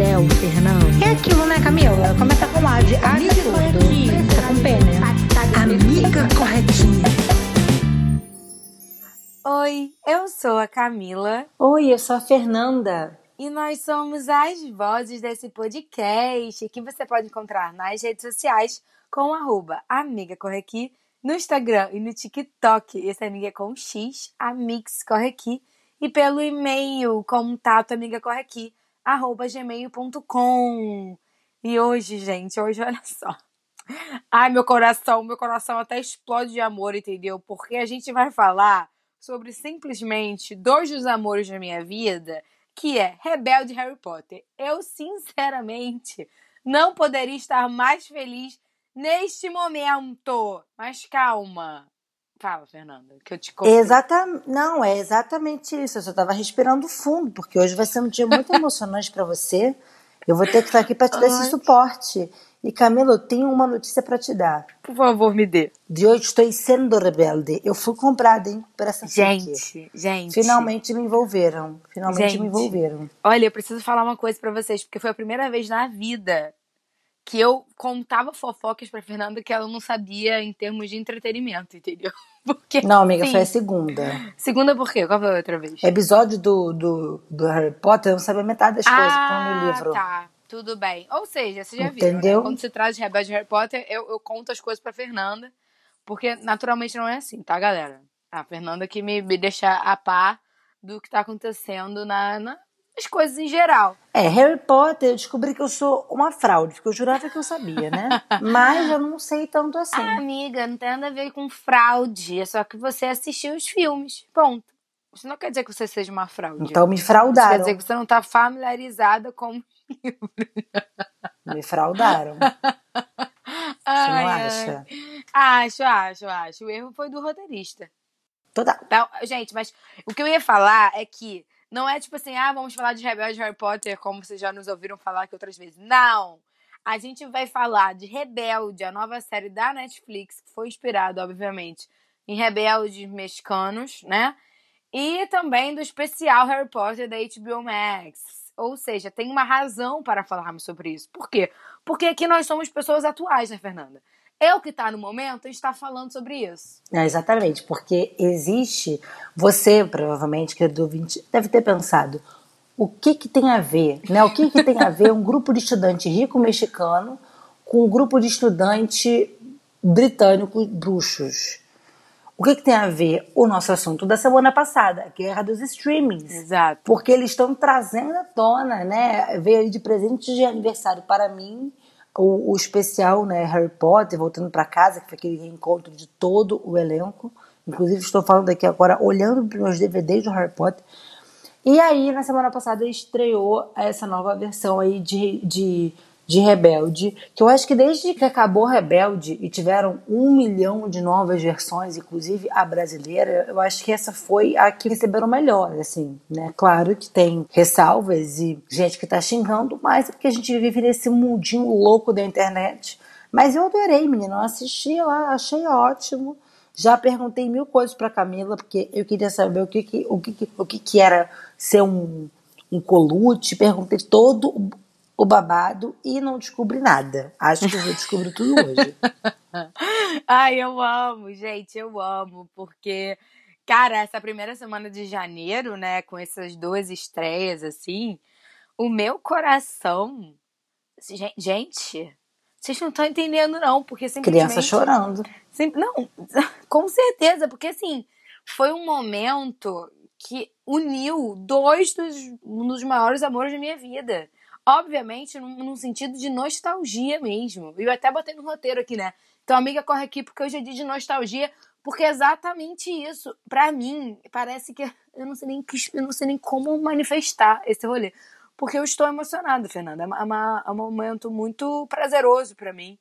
céu, Fernando. É aquilo, né, Camila? Começa com A de amiga tudo. Tá com P, né? Amiga corretinha. Oi, eu sou a Camila Oi, eu sou a Fernanda. e nós somos as vozes desse podcast que você pode encontrar nas redes sociais com arroba Amiga Corre Aqui, no Instagram e no TikTok. Esse amiga é com X, Amix Corre Aqui, e pelo e-mail contato amiga corre aqui, arroba gmail.com. E hoje, gente, hoje olha só. Ai, meu coração, meu coração até explode de amor, entendeu? Porque a gente vai falar sobre simplesmente dois dos amores da minha vida, que é Rebelde Harry Potter. Eu, sinceramente, não poderia estar mais feliz neste momento. Mas calma. Fala, Fernanda, que eu te conto. Exata... Não, é exatamente isso. Eu só tava respirando fundo, porque hoje vai ser um dia muito emocionante pra você. Eu vou ter que estar aqui pra te dar esse suporte. E Camila, eu tenho uma notícia pra te dar. Por favor, me dê. De hoje estou sendo rebelde. Eu fui comprada, hein, por essa. Gente, gente. Finalmente me envolveram. Finalmente Gente. me envolveram. Olha, eu preciso falar uma coisa pra vocês, porque foi a primeira vez na vida que eu contava fofocas pra Fernanda que ela não sabia em termos de entretenimento, entendeu? Porque, Não, amiga, sim. foi a segunda. Segunda por quê? Qual foi a outra vez? Episódio do, do, do Harry Potter, eu não sabia metade das coisas que estão no livro. tá. Tudo bem. Ou seja, você já viu, Entendeu? né? Quando se traz de Rebelde Harry Potter, eu, eu conto as coisas pra Fernanda, porque naturalmente não é assim, tá, galera? A Fernanda que me, me deixa a par do que tá acontecendo na, na- nas coisas em geral. É, Harry Potter, eu descobri que eu sou uma fraude, porque eu jurava que eu sabia, né? Mas eu não sei tanto assim. Ah, amiga, não tem nada a ver com fraude. É só que você assistiu os filmes. Ponto. Isso não quer dizer que você seja uma fraude. Então me Isso quer fraudaram. dizer que você não tá familiarizada com. Me fraudaram. Você Ai, não ai. acha? Acho, acho, acho. O erro foi do roteirista. Toda. Então, gente, mas o que eu ia falar é que não é tipo assim, ah, vamos falar de Rebelde Harry Potter, como vocês já nos ouviram falar aqui outras vezes. Não! A gente vai falar de Rebelde, a nova série da Netflix, que foi inspirada, obviamente, em rebeldes mexicanos, né? E também do especial Harry Potter da HBO Max. Ou seja, tem uma razão para falarmos sobre isso. Por quê? Porque aqui nós somos pessoas atuais, né, Fernanda? Eu que tá no momento está falando sobre isso. É, exatamente, porque existe. Você, provavelmente, querido ouvinte, deve ter pensado. O que, que tem a ver, né? O que, que tem a ver um grupo de estudante rico mexicano com um grupo de estudante britânico bruxos? O que, que tem a ver o nosso assunto da semana passada, a guerra dos streamings? Exato. Porque eles estão trazendo à tona, né? Veio aí de presente de aniversário para mim o, o especial, né? Harry Potter, voltando para casa, que foi aquele reencontro de todo o elenco. Inclusive, estou falando aqui agora, olhando para meus DVDs do Harry Potter. E aí, na semana passada, estreou essa nova versão aí de, de, de Rebelde, que eu acho que desde que acabou Rebelde e tiveram um milhão de novas versões, inclusive a brasileira, eu acho que essa foi a que receberam melhor, assim, né? Claro que tem ressalvas e gente que tá xingando, mas é porque a gente vive nesse mundinho louco da internet. Mas eu adorei, menina, eu assisti lá, achei ótimo. Já perguntei mil coisas para Camila, porque eu queria saber o que, que, o que, que- o que, que era ser um, um colute. Perguntei todo o- babado e não descobri nada. Acho que eu vou descobrir tudo hoje. Ai, eu amo, gente, eu amo, porque, cara, essa primeira semana de janeiro, né, com essas duas estreias, assim, o meu coração. Gen- Gente, vocês não estão entendendo, não, porque simplesmente. Criança chorando. Sim, não, com certeza, porque assim, foi um momento que uniu dois dos, um dos maiores amores da minha vida. Obviamente, num, num sentido de nostalgia mesmo. E eu até botei no roteiro aqui, né? Então, amiga, corre aqui, porque hoje é dia de nostalgia, porque é exatamente isso. Pra mim, parece que eu não sei nem, eu não sei nem como manifestar esse rolê. Porque eu estou emocionada, Fernanda. É, uma- é é um momento muito prazeroso pra mim.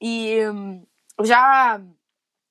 E hum, já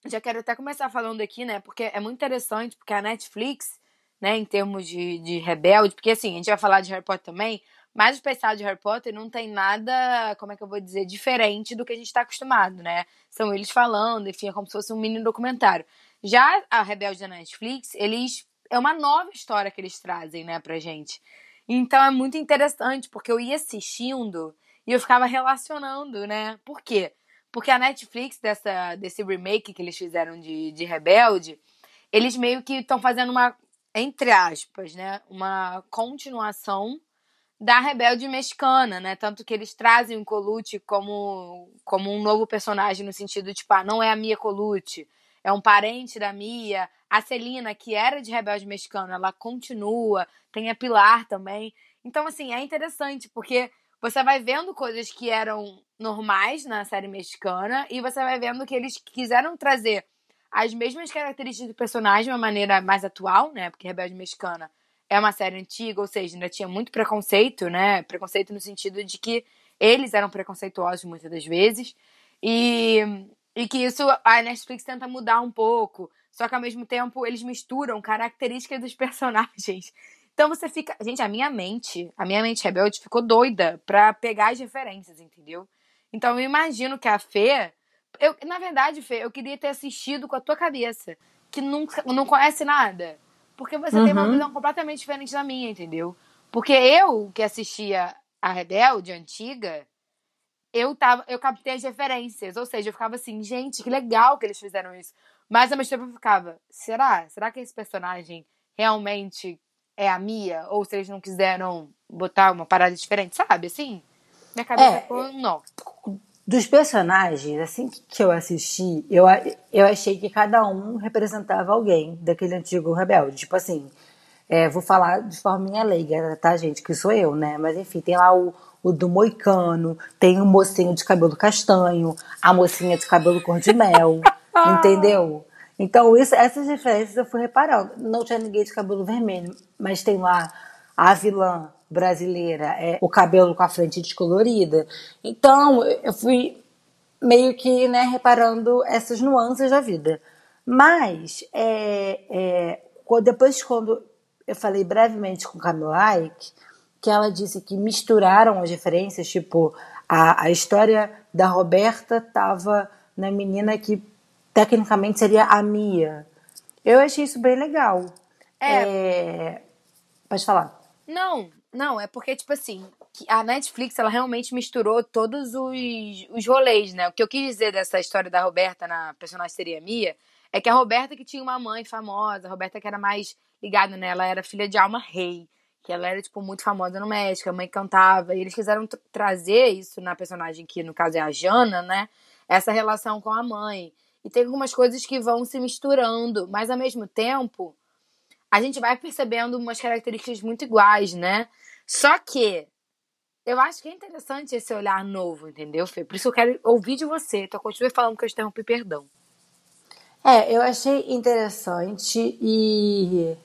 já quero até começar falando aqui, né? Porque é muito interessante, porque a Netflix, né, em termos de, de rebelde, porque assim, a gente vai falar de Harry Potter também, mas o especial de Harry Potter não tem nada, como é que eu vou dizer, diferente do que a gente está acostumado, né? São eles falando, enfim, é como se fosse um mini documentário. Já a Rebelde da Netflix, eles. É uma nova história que eles trazem, né, pra gente. Então é muito interessante, porque eu ia assistindo e eu ficava relacionando, né? Por quê? Porque a Netflix, dessa, desse remake que eles fizeram de, de Rebelde, eles meio que estão fazendo uma, entre aspas, né? Uma continuação da Rebelde Mexicana, né? Tanto que eles trazem o Colucci como, como um novo personagem, no sentido, tipo, ah, não é a Mia Colucci, é um parente da Mia. A Celina, que era de Rebelde Mexicana, ela continua. Tem a Pilar também. Então, assim, é interessante, porque você vai vendo coisas que eram normais na série mexicana e você vai vendo que eles quiseram trazer as mesmas características do personagem de uma maneira mais atual, né? Porque Rebelde Mexicana é uma série antiga, ou seja, ainda tinha muito preconceito, né? Preconceito no sentido de que eles eram preconceituosos muitas das vezes. E, e que isso a Netflix tenta mudar um pouco. Só que ao mesmo tempo eles misturam características dos personagens então você fica. Gente, a minha mente, a minha mente rebelde ficou doida pra pegar as referências, entendeu? Então eu imagino que a Fê. Eu, na verdade, Fê, eu queria ter assistido com a tua cabeça, que nunca, não conhece nada. Porque você uhum. tem uma uhum. visão completamente diferente da minha, entendeu? Porque eu, que assistia a Rebelde antiga, eu tava, eu captei as referências. Ou seja, eu ficava assim, gente, que legal que eles fizeram isso. Mas ao mesmo tempo eu ficava, será? Será que esse personagem realmente é a Mia, ou se eles não quiseram botar uma parada diferente, sabe? Assim, minha cabeça é, ficou um nó. Dos personagens, assim que eu assisti, eu, eu achei que cada um representava alguém daquele antigo rebelde. Tipo assim, é, vou falar de forma leiga, tá, gente? Que sou eu, né? Mas enfim, tem lá o, o do Moicano, tem o mocinho de cabelo castanho, a mocinha de cabelo cor de mel, entendeu? Então, isso, essas referências eu fui reparando. Não tinha ninguém de cabelo vermelho, mas tem lá a vilã brasileira, é o cabelo com a frente descolorida. Então, eu fui meio que né, reparando essas nuances da vida. Mas, é, é, depois, quando eu falei brevemente com Camila Ike, que ela disse que misturaram as referências, tipo, a, a história da Roberta estava na menina que tecnicamente seria a Mia. Eu achei isso bem legal. É. é... Pode falar. Não, não, é porque, tipo assim, a Netflix, ela realmente misturou todos os, os rolês, né? O que eu quis dizer dessa história da Roberta na personagem seria Mia, é que a Roberta que tinha uma mãe famosa, a Roberta que era mais ligada nela, era filha de Alma Rei, que ela era, tipo, muito famosa no México, a mãe cantava, e eles quiseram trazer isso na personagem que, no caso, é a Jana, né? Essa relação com a mãe. E tem algumas coisas que vão se misturando, mas ao mesmo tempo a gente vai percebendo umas características muito iguais, né? Só que eu acho que é interessante esse olhar novo, entendeu, Fê? Por isso eu quero ouvir de você. Então continue falando que eu interrompi, perdão. É, eu achei interessante e.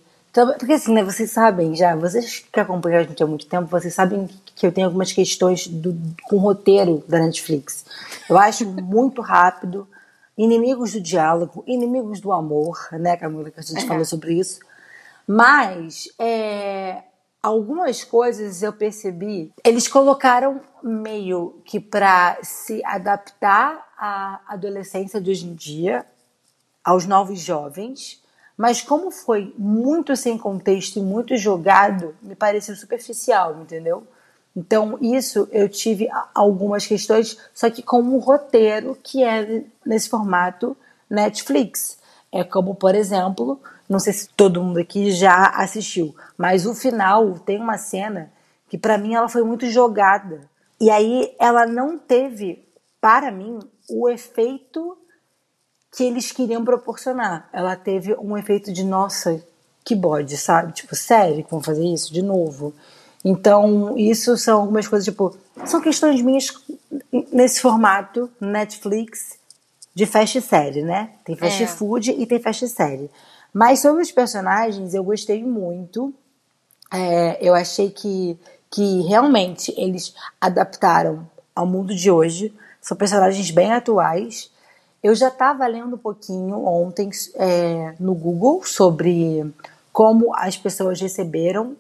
Porque assim, né, vocês sabem já, vocês que acompanham a gente há muito tempo, vocês sabem que eu tenho algumas questões do, com o roteiro da Netflix. Eu acho muito rápido, inimigos do diálogo, inimigos do amor, né, Camila, que a gente é. falou sobre isso. Mas é, algumas coisas eu percebi, eles colocaram meio que para se adaptar à adolescência de hoje em dia, aos novos jovens, mas como foi muito sem contexto e muito jogado, me pareceu superficial, entendeu? Então, isso eu tive algumas questões, só que com um roteiro que é nesse formato Netflix. É como, por exemplo, não sei se todo mundo aqui já assistiu, mas o final tem uma cena que para mim ela foi muito jogada. E aí ela não teve, para mim, o efeito que eles queriam proporcionar. Ela teve um efeito de nossa, que bode, sabe? Tipo, sério, vamos fazer isso de novo. Então, isso são algumas coisas, tipo, são questões minhas nesse formato Netflix de fast série, né? Tem fast é. food e tem fast série. Mas sobre os personagens, eu gostei muito. É, eu achei que, que realmente eles adaptaram ao mundo de hoje. São personagens bem atuais. Eu já estava lendo um pouquinho ontem é, no Google sobre como as pessoas receberam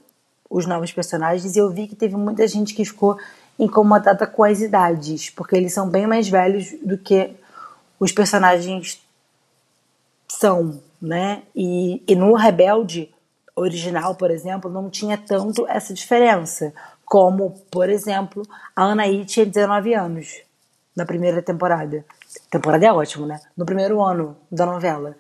os novos personagens e eu vi que teve muita gente que ficou incomodada com as idades, porque eles são bem mais velhos do que os personagens são, né? E, e no Rebelde original, por exemplo, não tinha tanto essa diferença. Como, por exemplo, a Anaí tinha 19 anos na primeira temporada. Temporada é ótimo, né? No primeiro ano da novela.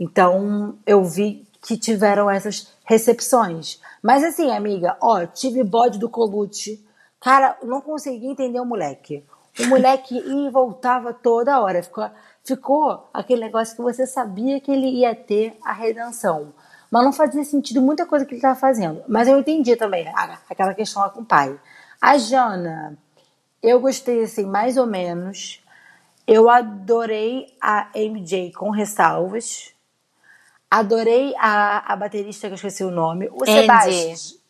Então, eu vi que tiveram essas recepções. Mas assim, amiga, ó, tive bode do Colute. Cara, não consegui entender o moleque. O moleque ia e voltava toda hora. Ficou, ficou aquele negócio que você sabia que ele ia ter a redenção. Mas não fazia sentido muita coisa que ele estava fazendo. Mas eu entendi também aquela questão lá com o pai. A Jana, eu gostei assim, mais ou menos. Eu adorei a MJ com ressalvas. Adorei a, a baterista que eu esqueci o nome. O Sebastião.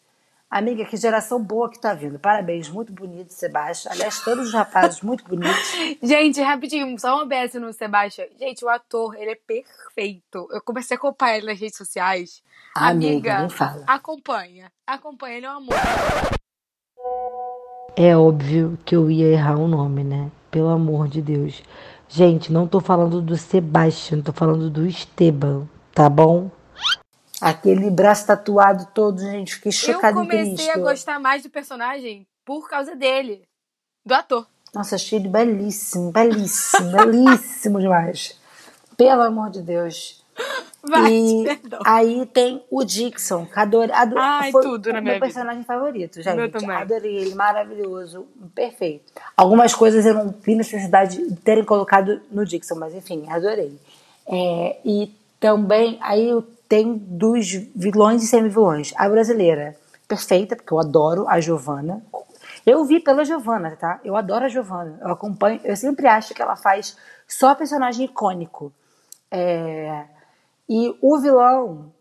Amiga, que geração boa que tá vindo. Parabéns, muito bonito, Sebastião. Aliás, todos os rapazes muito bonitos. Gente, rapidinho, só um OBS no Sebastião. Gente, o ator, ele é perfeito. Eu comecei a acompanhar ele nas redes sociais. Amiga, Amiga fala. acompanha. Acompanha, ele é um amor. É óbvio que eu ia errar o nome, né? Pelo amor de Deus. Gente, não tô falando do Sebastião, tô falando do Esteban, tá bom? Aquele braço tatuado todo, gente, fiquei chocada Eu comecei a gostar mais do personagem por causa dele, do ator. Nossa, achei ele belíssimo, belíssimo, belíssimo demais. Pelo amor de Deus. Vai, e perdão. aí tem o Dixon, que adorei. adorei Ai, foi tudo na o minha meu vida. personagem favorito, gente. Meu também. Adorei ele, maravilhoso, perfeito. Algumas coisas eu não vi necessidade de terem colocado no Dixon, mas enfim, adorei. É, e também, aí eu tenho dos vilões e semi-vilões. A brasileira, perfeita, porque eu adoro a Giovanna. Eu vi pela Giovanna, tá? Eu adoro a Giovanna. Eu acompanho, eu sempre acho que ela faz só personagem icônico. É, e o vilão,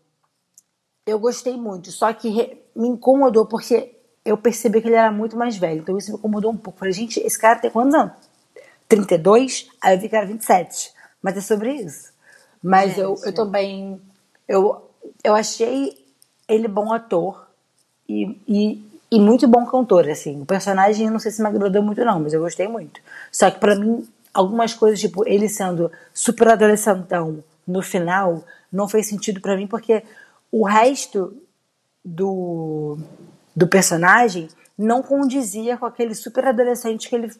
eu gostei muito, só que re- me incomodou porque eu percebi que ele era muito mais velho. Então isso me incomodou um pouco. Falei, gente, esse cara tem quantos anos? 32? Aí eu vi que era 27. Mas é sobre isso. Mas eu, eu também. Eu, eu achei ele bom ator e, e, e muito bom cantor, assim. O personagem, não sei se me agradou muito, não, mas eu gostei muito. Só que pra mim, algumas coisas, tipo, ele sendo super adolescentão no final, não fez sentido pra mim, porque o resto do, do personagem não condizia com aquele super adolescente que ele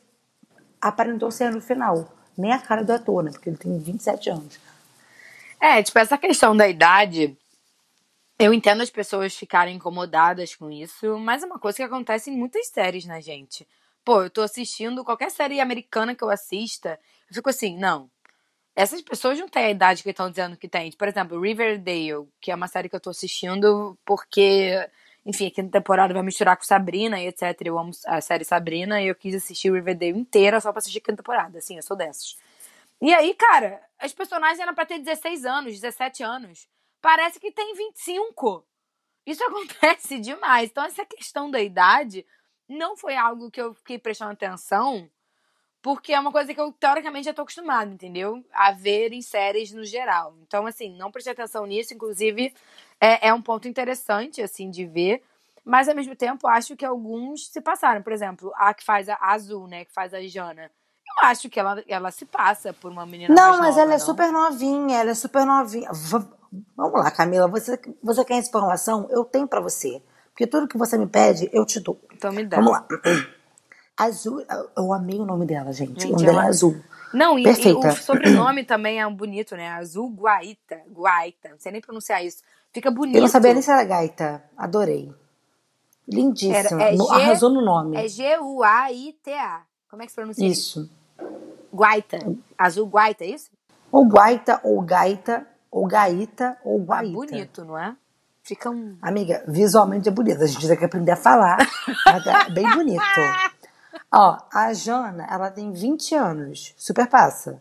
aparentou ser no final. Nem a cara do ator, né? Porque ele tem 27 anos. É, tipo, essa questão da idade, eu entendo as pessoas ficarem incomodadas com isso, mas é uma coisa que acontece em muitas séries, né, gente? Pô, eu tô assistindo qualquer série americana que eu assista, eu fico assim, não. Essas pessoas não têm a idade que estão dizendo que tem. Por exemplo, Riverdale, que é uma série que eu tô assistindo porque, enfim, a quinta temporada vai misturar com Sabrina e etc. Eu amo a série Sabrina e eu quis assistir Riverdale inteira só pra assistir a quinta temporada. Assim, eu sou dessas. E aí, cara, as personagens eram pra ter 16 anos, 17 anos. Parece que tem 25. Isso acontece demais. Então, essa questão da idade não foi algo que eu fiquei prestando atenção, porque é uma coisa que eu, teoricamente, já tô acostumada, entendeu? A ver em séries no geral. Então, assim, não prestei atenção nisso. Inclusive, é, é um ponto interessante, assim, de ver. Mas, ao mesmo tempo, acho que alguns se passaram. Por exemplo, a que faz a Azul, né? Que faz a Jana. Eu acho que ela, ela se passa por uma menina Não, mas nova, ela é não? super novinha, ela é super novinha. V- vamos lá, Camila, você, você quer essa informação? Eu tenho pra você. Porque tudo que você me pede, eu te dou. Então me dá. Vamos lá. Azul, eu amei o nome dela, gente. Gente, o nome dela é ela- Azul. Não, e, e o sobrenome também é um bonito, né? Azul Guaita. Guaita. Não sei nem pronunciar isso. Fica bonito. Eu não sabia nem se era gaita. Adorei. Lindíssima. Era- é No- G- arrasou no nome. É G-U-A-I-T-A. Como é que se pronuncia Isso. Guaita. Azul Guaita, é isso? Ou guaita, ou gaita, ou gaita, ou Ah, guaita. bonito, não é? Fica um. Amiga, visualmente é bonito. A gente tem que aprender a falar. mas é bem bonito. Ó, a Jana, ela tem 20 anos. Super passa.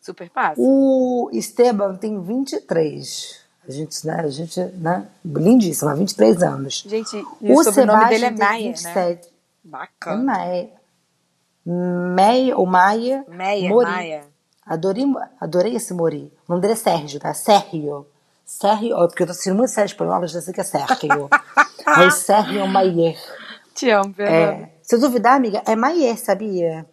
Super passo. O Esteban tem 23. A gente, né? A gente, né? Lindíssima, 23 anos. Gente, e o, o sobrenome Sebastião dele é Maia, né? 27. É Bacana. Maia. Meia, ou Maia. Meia, Mori. Maia. Adorei, adorei esse Mori. O nome dele é Sérgio, tá? Sérgio. Sérgio, porque eu tô assistindo muito sério espanhol, eu já sei que é Sérgio. é Sérgio Maier. Te amo, Fernanda. É, se eu duvidar, amiga, é Maier, sabia?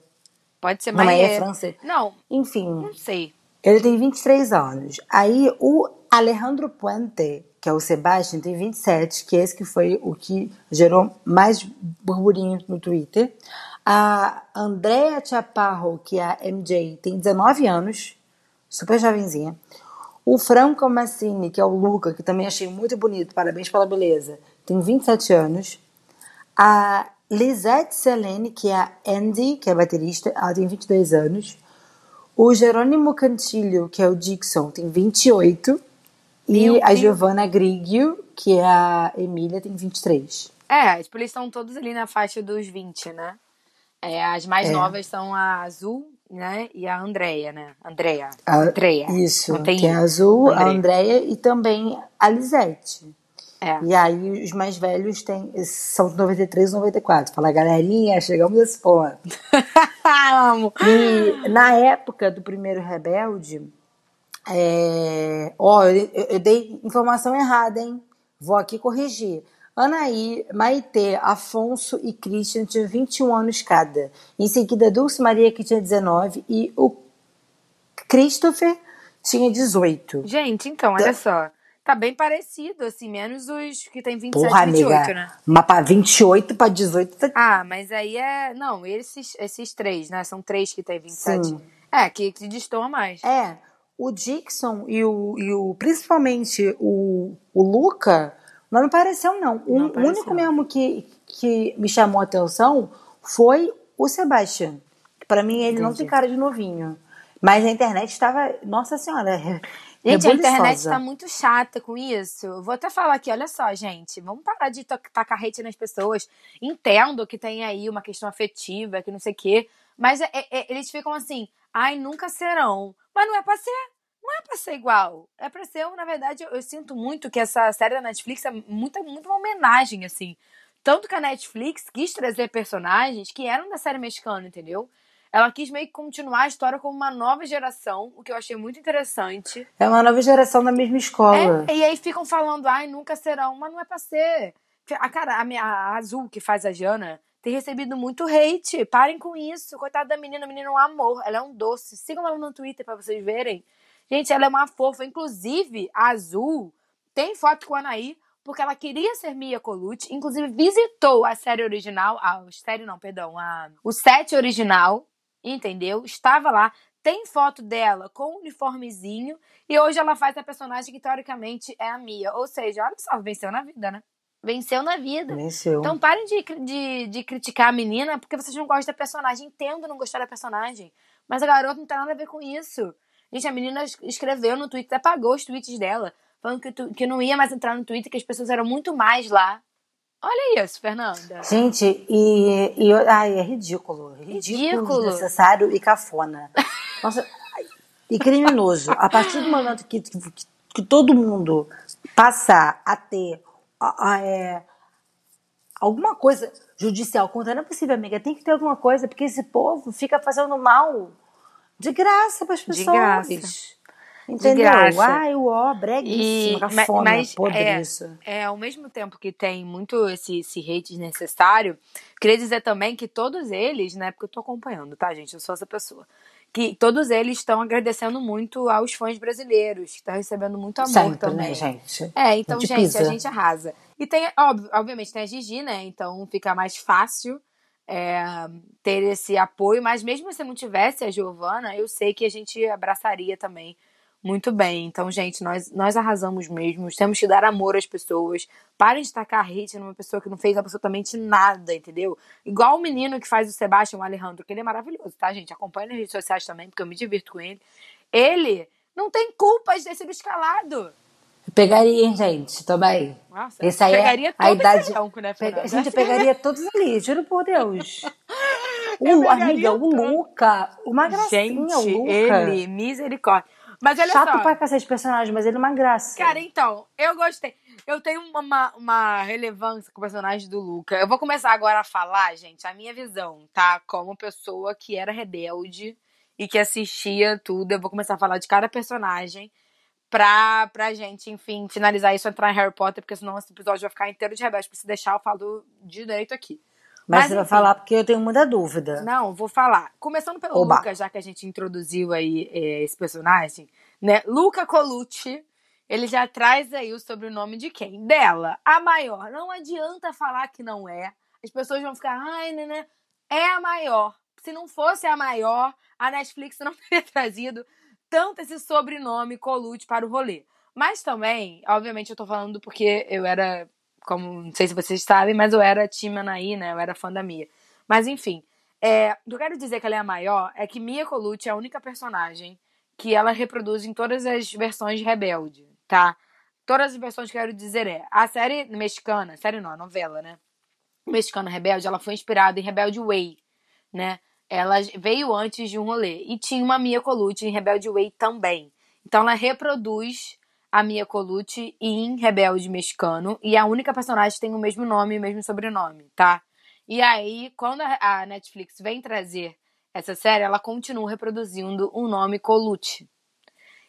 Pode ser Não, Maier Maier. é francês. Não, Enfim, não sei. ele tem 23 anos. Aí o Alejandro Puente, que é o Sebastian, tem 27, que é esse que foi o que gerou mais burburinho no Twitter. A Andrea Chaparro, que é a MJ, tem 19 anos, super jovenzinha. O Franco Massini, que é o Luca, que também achei muito bonito, parabéns pela beleza, tem 27 anos. A Lisette Selene, que é a Andy, que é baterista, ela tem 22 anos. O Jerônimo Cantilho, que é o Dixon, tem 28. Meu e a. Giovanna Grigio, que é a Emília, tem 23. É, tipo, eles estão todos ali na faixa dos 20, né? É, as mais É. novas são a Azul, né? E a Andrea, né? Andrea. A- Andrea. Isso, tem que é a Azul, a Andrea. Andrea e também a Lisette. É. E aí os mais velhos tem, são de 93 e 94. Fala, galerinha, chegamos nesse ponto. Amo. E na época do primeiro Rebelde, é... ó, eu- eu dei informação errada, hein? Vou aqui corrigir. Anaí, Maitê, Afonso e Christian tinham 21 anos cada. Em seguida, Dulce Maria, que tinha 19, e o Christopher tinha 18. Gente, então, olha só. Tá bem parecido, assim, menos os que tem 27 Porra, e 28, amiga. né? Mas pra 28 pra 18 tá Ah, mas aí é. Não, esses, esses três, né? São três que tem 27. Sim. É, que, que destoa mais. É, o Dixon e o, e o principalmente o, o Luca não me pareceu, não. O Não pareceu. único mesmo que, que me chamou a atenção foi o Sebastian. Pra mim, ele não Entendi. tem cara de novinho. Mas a internet estava, nossa senhora, Gente, a internet rebuliçosa. tá muito chata com isso. Eu Vou até falar aqui, olha só, gente. Vamos parar de tacar hate nas pessoas. Entendo que tem aí uma questão afetiva, que não sei o quê. Mas é- é- eles ficam assim, ai, nunca serão. Mas não é pra ser. Não é pra ser igual. É pra ser, na verdade, eu, eu sinto muito que essa série da Netflix é muito, muito uma homenagem, assim. Tanto que a Netflix quis trazer personagens que eram da série mexicana, entendeu? Ela quis meio que continuar a história como uma nova geração, o que eu achei muito interessante. É uma nova geração da mesma escola. É, e aí ficam falando, ai, nunca serão, mas não é pra ser. A cara, a, minha, a Azul, que faz a Jana, tem recebido muito hate. Parem com isso. Coitada da menina, a menina é um amor. Ela é um doce. Sigam ela no Twitter pra vocês verem. Gente, ela é uma fofa. Inclusive, a Azul tem foto com a Anaí, porque ela queria ser Mia Colucci. Inclusive, visitou a série original. A série não, perdão. A, o set original, entendeu? Estava lá. Tem foto dela com o uniformezinho. E hoje ela faz a personagem que teoricamente é a Mia. Ou seja, olha só, venceu na vida, né? Venceu na vida. Venceu. Então parem de, de, de criticar a menina porque vocês não gostam da personagem. Entendo não gostar da personagem. Mas a garota não tem nada a ver com isso. Gente, a menina es- escreveu no Twitter, apagou os tweets dela, falando que, tu- que não ia mais entrar no Twitter, que as pessoas eram muito mais lá. Olha isso, Fernanda. Gente, e, e ai, é ridículo. Ridículo, Ridículo. desnecessário e cafona. Nossa, e criminoso. A partir do momento que, que, que todo mundo passar a ter a- a- é, alguma coisa judicial contra, não é possível, amiga. Tem que ter alguma coisa, porque esse povo fica fazendo mal de graça para as De pessoas. graça. Entendeu? graça. Ai, o ó, breguíssima, ma- cafona, mas, podre é. É, ao mesmo tempo que tem muito esse, esse hate desnecessário, queria dizer também que todos eles, né, porque eu tô acompanhando, tá, gente? Eu sou essa pessoa. Que todos eles estão agradecendo muito aos fãs brasileiros, que estão recebendo muito amor Sempre, também. né, gente? É, então, gente gente, a gente arrasa. E tem, óbvio, obviamente, tem a Gigi, né? Então fica mais fácil é, ter esse apoio. Mas mesmo se não tivesse a Giovana, eu sei que a gente abraçaria também muito bem. Então, gente, nós, nós arrasamos mesmo. Temos que dar amor às pessoas. Parem de tacar hate numa pessoa que não fez absolutamente nada, entendeu? Igual o menino que faz o Sebastião Alejandro, que ele é maravilhoso, tá, gente? Acompanha nas redes sociais também, porque eu me divirto com ele. Ele não tem culpa de ter sido escalado. Pegaria, gente? Também. Nossa, Esse aí pegaria é a idade. elenco, né, Pega-? Gente, eu pegaria todos ali, juro por Deus. Eu O, pegaria amiga, o. Luca, uma gracinha, Gente, o Luca. ele, misericórdia. Mas olha Chato só. pra cacete de personagem, mas ele é uma graça. Cara, então, eu gostei. Eu tenho uma, uma relevância com o personagem do Luca. Eu vou começar agora a falar, gente, a minha visão, tá? Como pessoa que era rebelde e que assistia tudo. Eu vou começar a falar de cada personagem pra, pra gente, enfim, finalizar isso, entrar em Harry Potter, porque senão esse episódio vai ficar inteiro de rebelde. Pra se deixar, eu falo de direito aqui. Mas, Mas, você vai enfim. falar porque eu tenho muita dúvida. Não, vou falar. Começando pelo Oba. Luca, já que a gente introduziu aí é, esse personagem, né? Luca Colucci, ele já traz aí o sobrenome de quem? Dela, a maior. Não adianta falar que não é. As pessoas vão ficar, ai, né, né? É a maior. Se não fosse a maior, a Netflix não teria trazido tanto esse sobrenome Colucci para o rolê. Mas também, obviamente, eu tô falando porque eu era, como não sei se vocês sabem, mas eu era Tim Anaí, né? Eu era fã da Mia. Mas enfim, é, o que eu quero dizer que ela é a maior é que Mia Colucci é a única personagem que ela reproduz em todas as versões de Rebelde, tá? Todas as versões que eu quero dizer é a série mexicana, série não, a novela, né? Mexicana Rebelde, ela foi inspirada em Rebelde Way, né? Ela veio antes de um rolê e tinha uma Mia Colucci em Rebelde Way também. Então ela reproduz a Mia Colucci em Rebelde Mexicano e a única personagem tem o mesmo nome e o mesmo sobrenome, tá? E aí, quando a Netflix vem trazer essa série, ela continua reproduzindo o nome Colucci.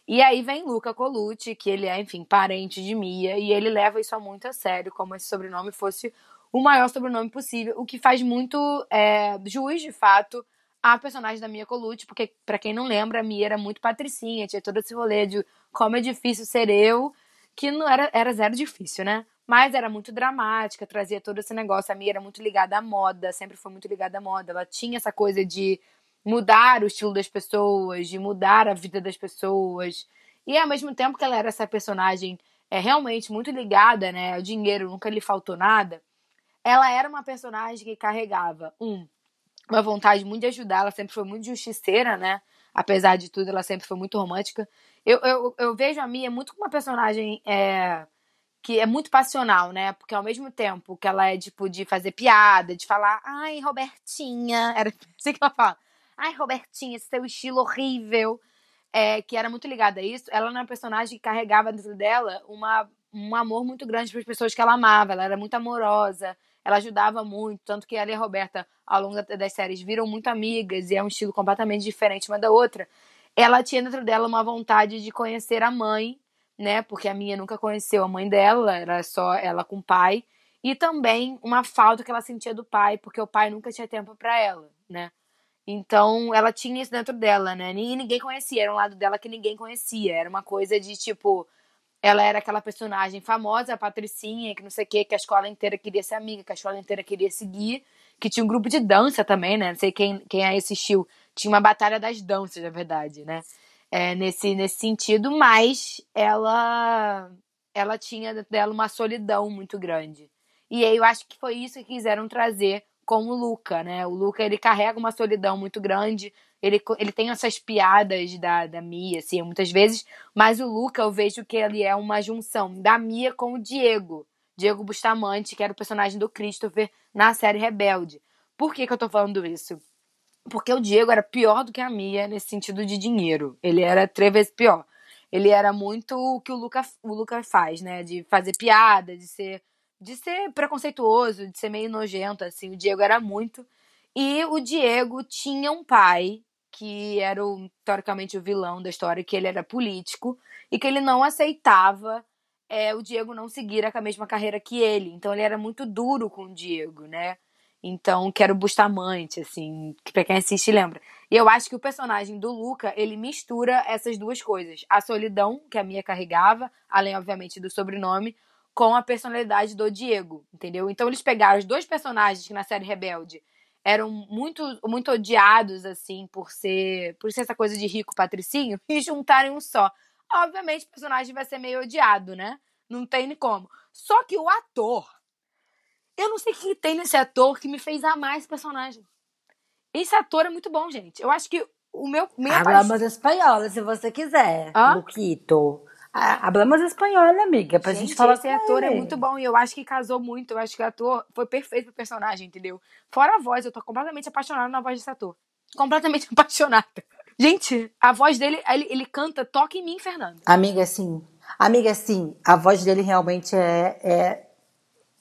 E aí vem Luca Colucci, que ele é, enfim, parente de Mia, e ele leva isso a muito a sério, como se esse sobrenome fosse o maior sobrenome possível, o que faz muito é, de fato, a personagem da Mia Colucci, porque, pra quem não lembra, a Mia era muito patricinha, tinha todo esse rolê de como é difícil ser eu, que não era, era zero difícil, né? Mas era muito dramática, trazia todo esse negócio. A Mia era muito ligada à moda, sempre foi muito ligada à moda. Ela tinha essa coisa de mudar o estilo das pessoas, de mudar a vida das pessoas. E ao mesmo tempo que ela era essa personagem é realmente muito ligada, né, ao dinheiro, nunca lhe faltou nada. Ela era uma personagem que carregava um uma vontade muito de ajudar, ela sempre foi muito justiceira, né? Apesar de tudo, ela sempre foi muito romântica. Eu, eu, eu vejo a Mia muito como uma personagem é, que é muito passional, né? Porque ao mesmo tempo que ela é, tipo, de fazer piada, de falar, ai, Robertinha, era assim que ela fala, ai, Robertinha, esse seu estilo horrível, é, que era muito ligada a isso, ela era uma personagem que carregava dentro dela uma, um amor muito grande para as pessoas que ela amava, ela era muito amorosa, ela ajudava muito, tanto que ela e a Roberta, ao longo da- das séries, viram muito amigas e é um estilo completamente diferente uma da outra. Ela tinha dentro dela uma vontade de conhecer a mãe, né? Porque a minha nunca conheceu a mãe dela, era só ela com o pai. E também uma falta que ela sentia do pai, porque o pai nunca tinha tempo para ela, né? Então, ela tinha isso dentro dela, né? E ninguém conhecia, era um lado dela que ninguém conhecia. Era uma coisa de tipo, ela era aquela personagem famosa, a Patricinha, que não sei o que, que a escola inteira queria ser amiga, que a escola inteira queria seguir, que tinha um grupo de dança também, né? Não sei quem, quem aí assistiu. Tinha uma batalha das danças, na verdade, né? É, nesse, nesse sentido, mas ela ela tinha dela uma solidão muito grande. E aí eu acho que foi isso que quiseram trazer com o Luca, né? O Luca, ele carrega uma solidão muito grande, ele, ele tem essas piadas da, da Mia, assim, muitas vezes, mas o Luca, eu vejo que ele é uma junção da Mia com o Diego. Diego Bustamante, que era o personagem do Christopher na série Rebelde. Por que, que eu tô falando isso? Porque o Diego era pior do que a Mia nesse sentido de dinheiro. Ele era três vezes pior. Ele era muito o que o Luca, o Luca faz, né? De fazer piada, de ser, de ser preconceituoso, de ser meio nojento, assim. O Diego era muito. E o Diego tinha um pai que era o, teoricamente o vilão da história, que ele era político e que ele não aceitava é, o Diego não seguir a mesma carreira que ele. Então ele era muito duro com o Diego, né? Então, que era o Bustamante, assim, que pra quem assiste lembra. E eu acho que o personagem do Luca, ele mistura essas duas coisas. A solidão que a Mia carregava, além, obviamente, do sobrenome, com a personalidade do Diego, entendeu? Então eles pegaram os dois personagens que na série Rebelde eram muito, muito odiados, assim, por ser, por ser essa coisa de rico patricinho, e juntarem um só. Obviamente o personagem vai ser meio odiado, né? Não tem nem como. Só que o ator, eu não sei o que tem nesse ator que me fez amar esse personagem. Esse ator é muito bom, gente. Eu acho que o meu. Minha Hablamos paixão- espanhol, se você quiser. Hã? Luquito. Ah, Hablamos espanhol, amiga, pra gente, Gente, falar esse ator é muito bom e eu acho que casou muito. Eu acho que o ator foi perfeito pro personagem, entendeu? Fora a voz, eu tô completamente apaixonada na voz desse ator. Completamente apaixonada. Gente, a voz dele, ele, ele canta Toque em mim, Fernando. Amiga, assim, Amiga, sim, a voz dele realmente é, é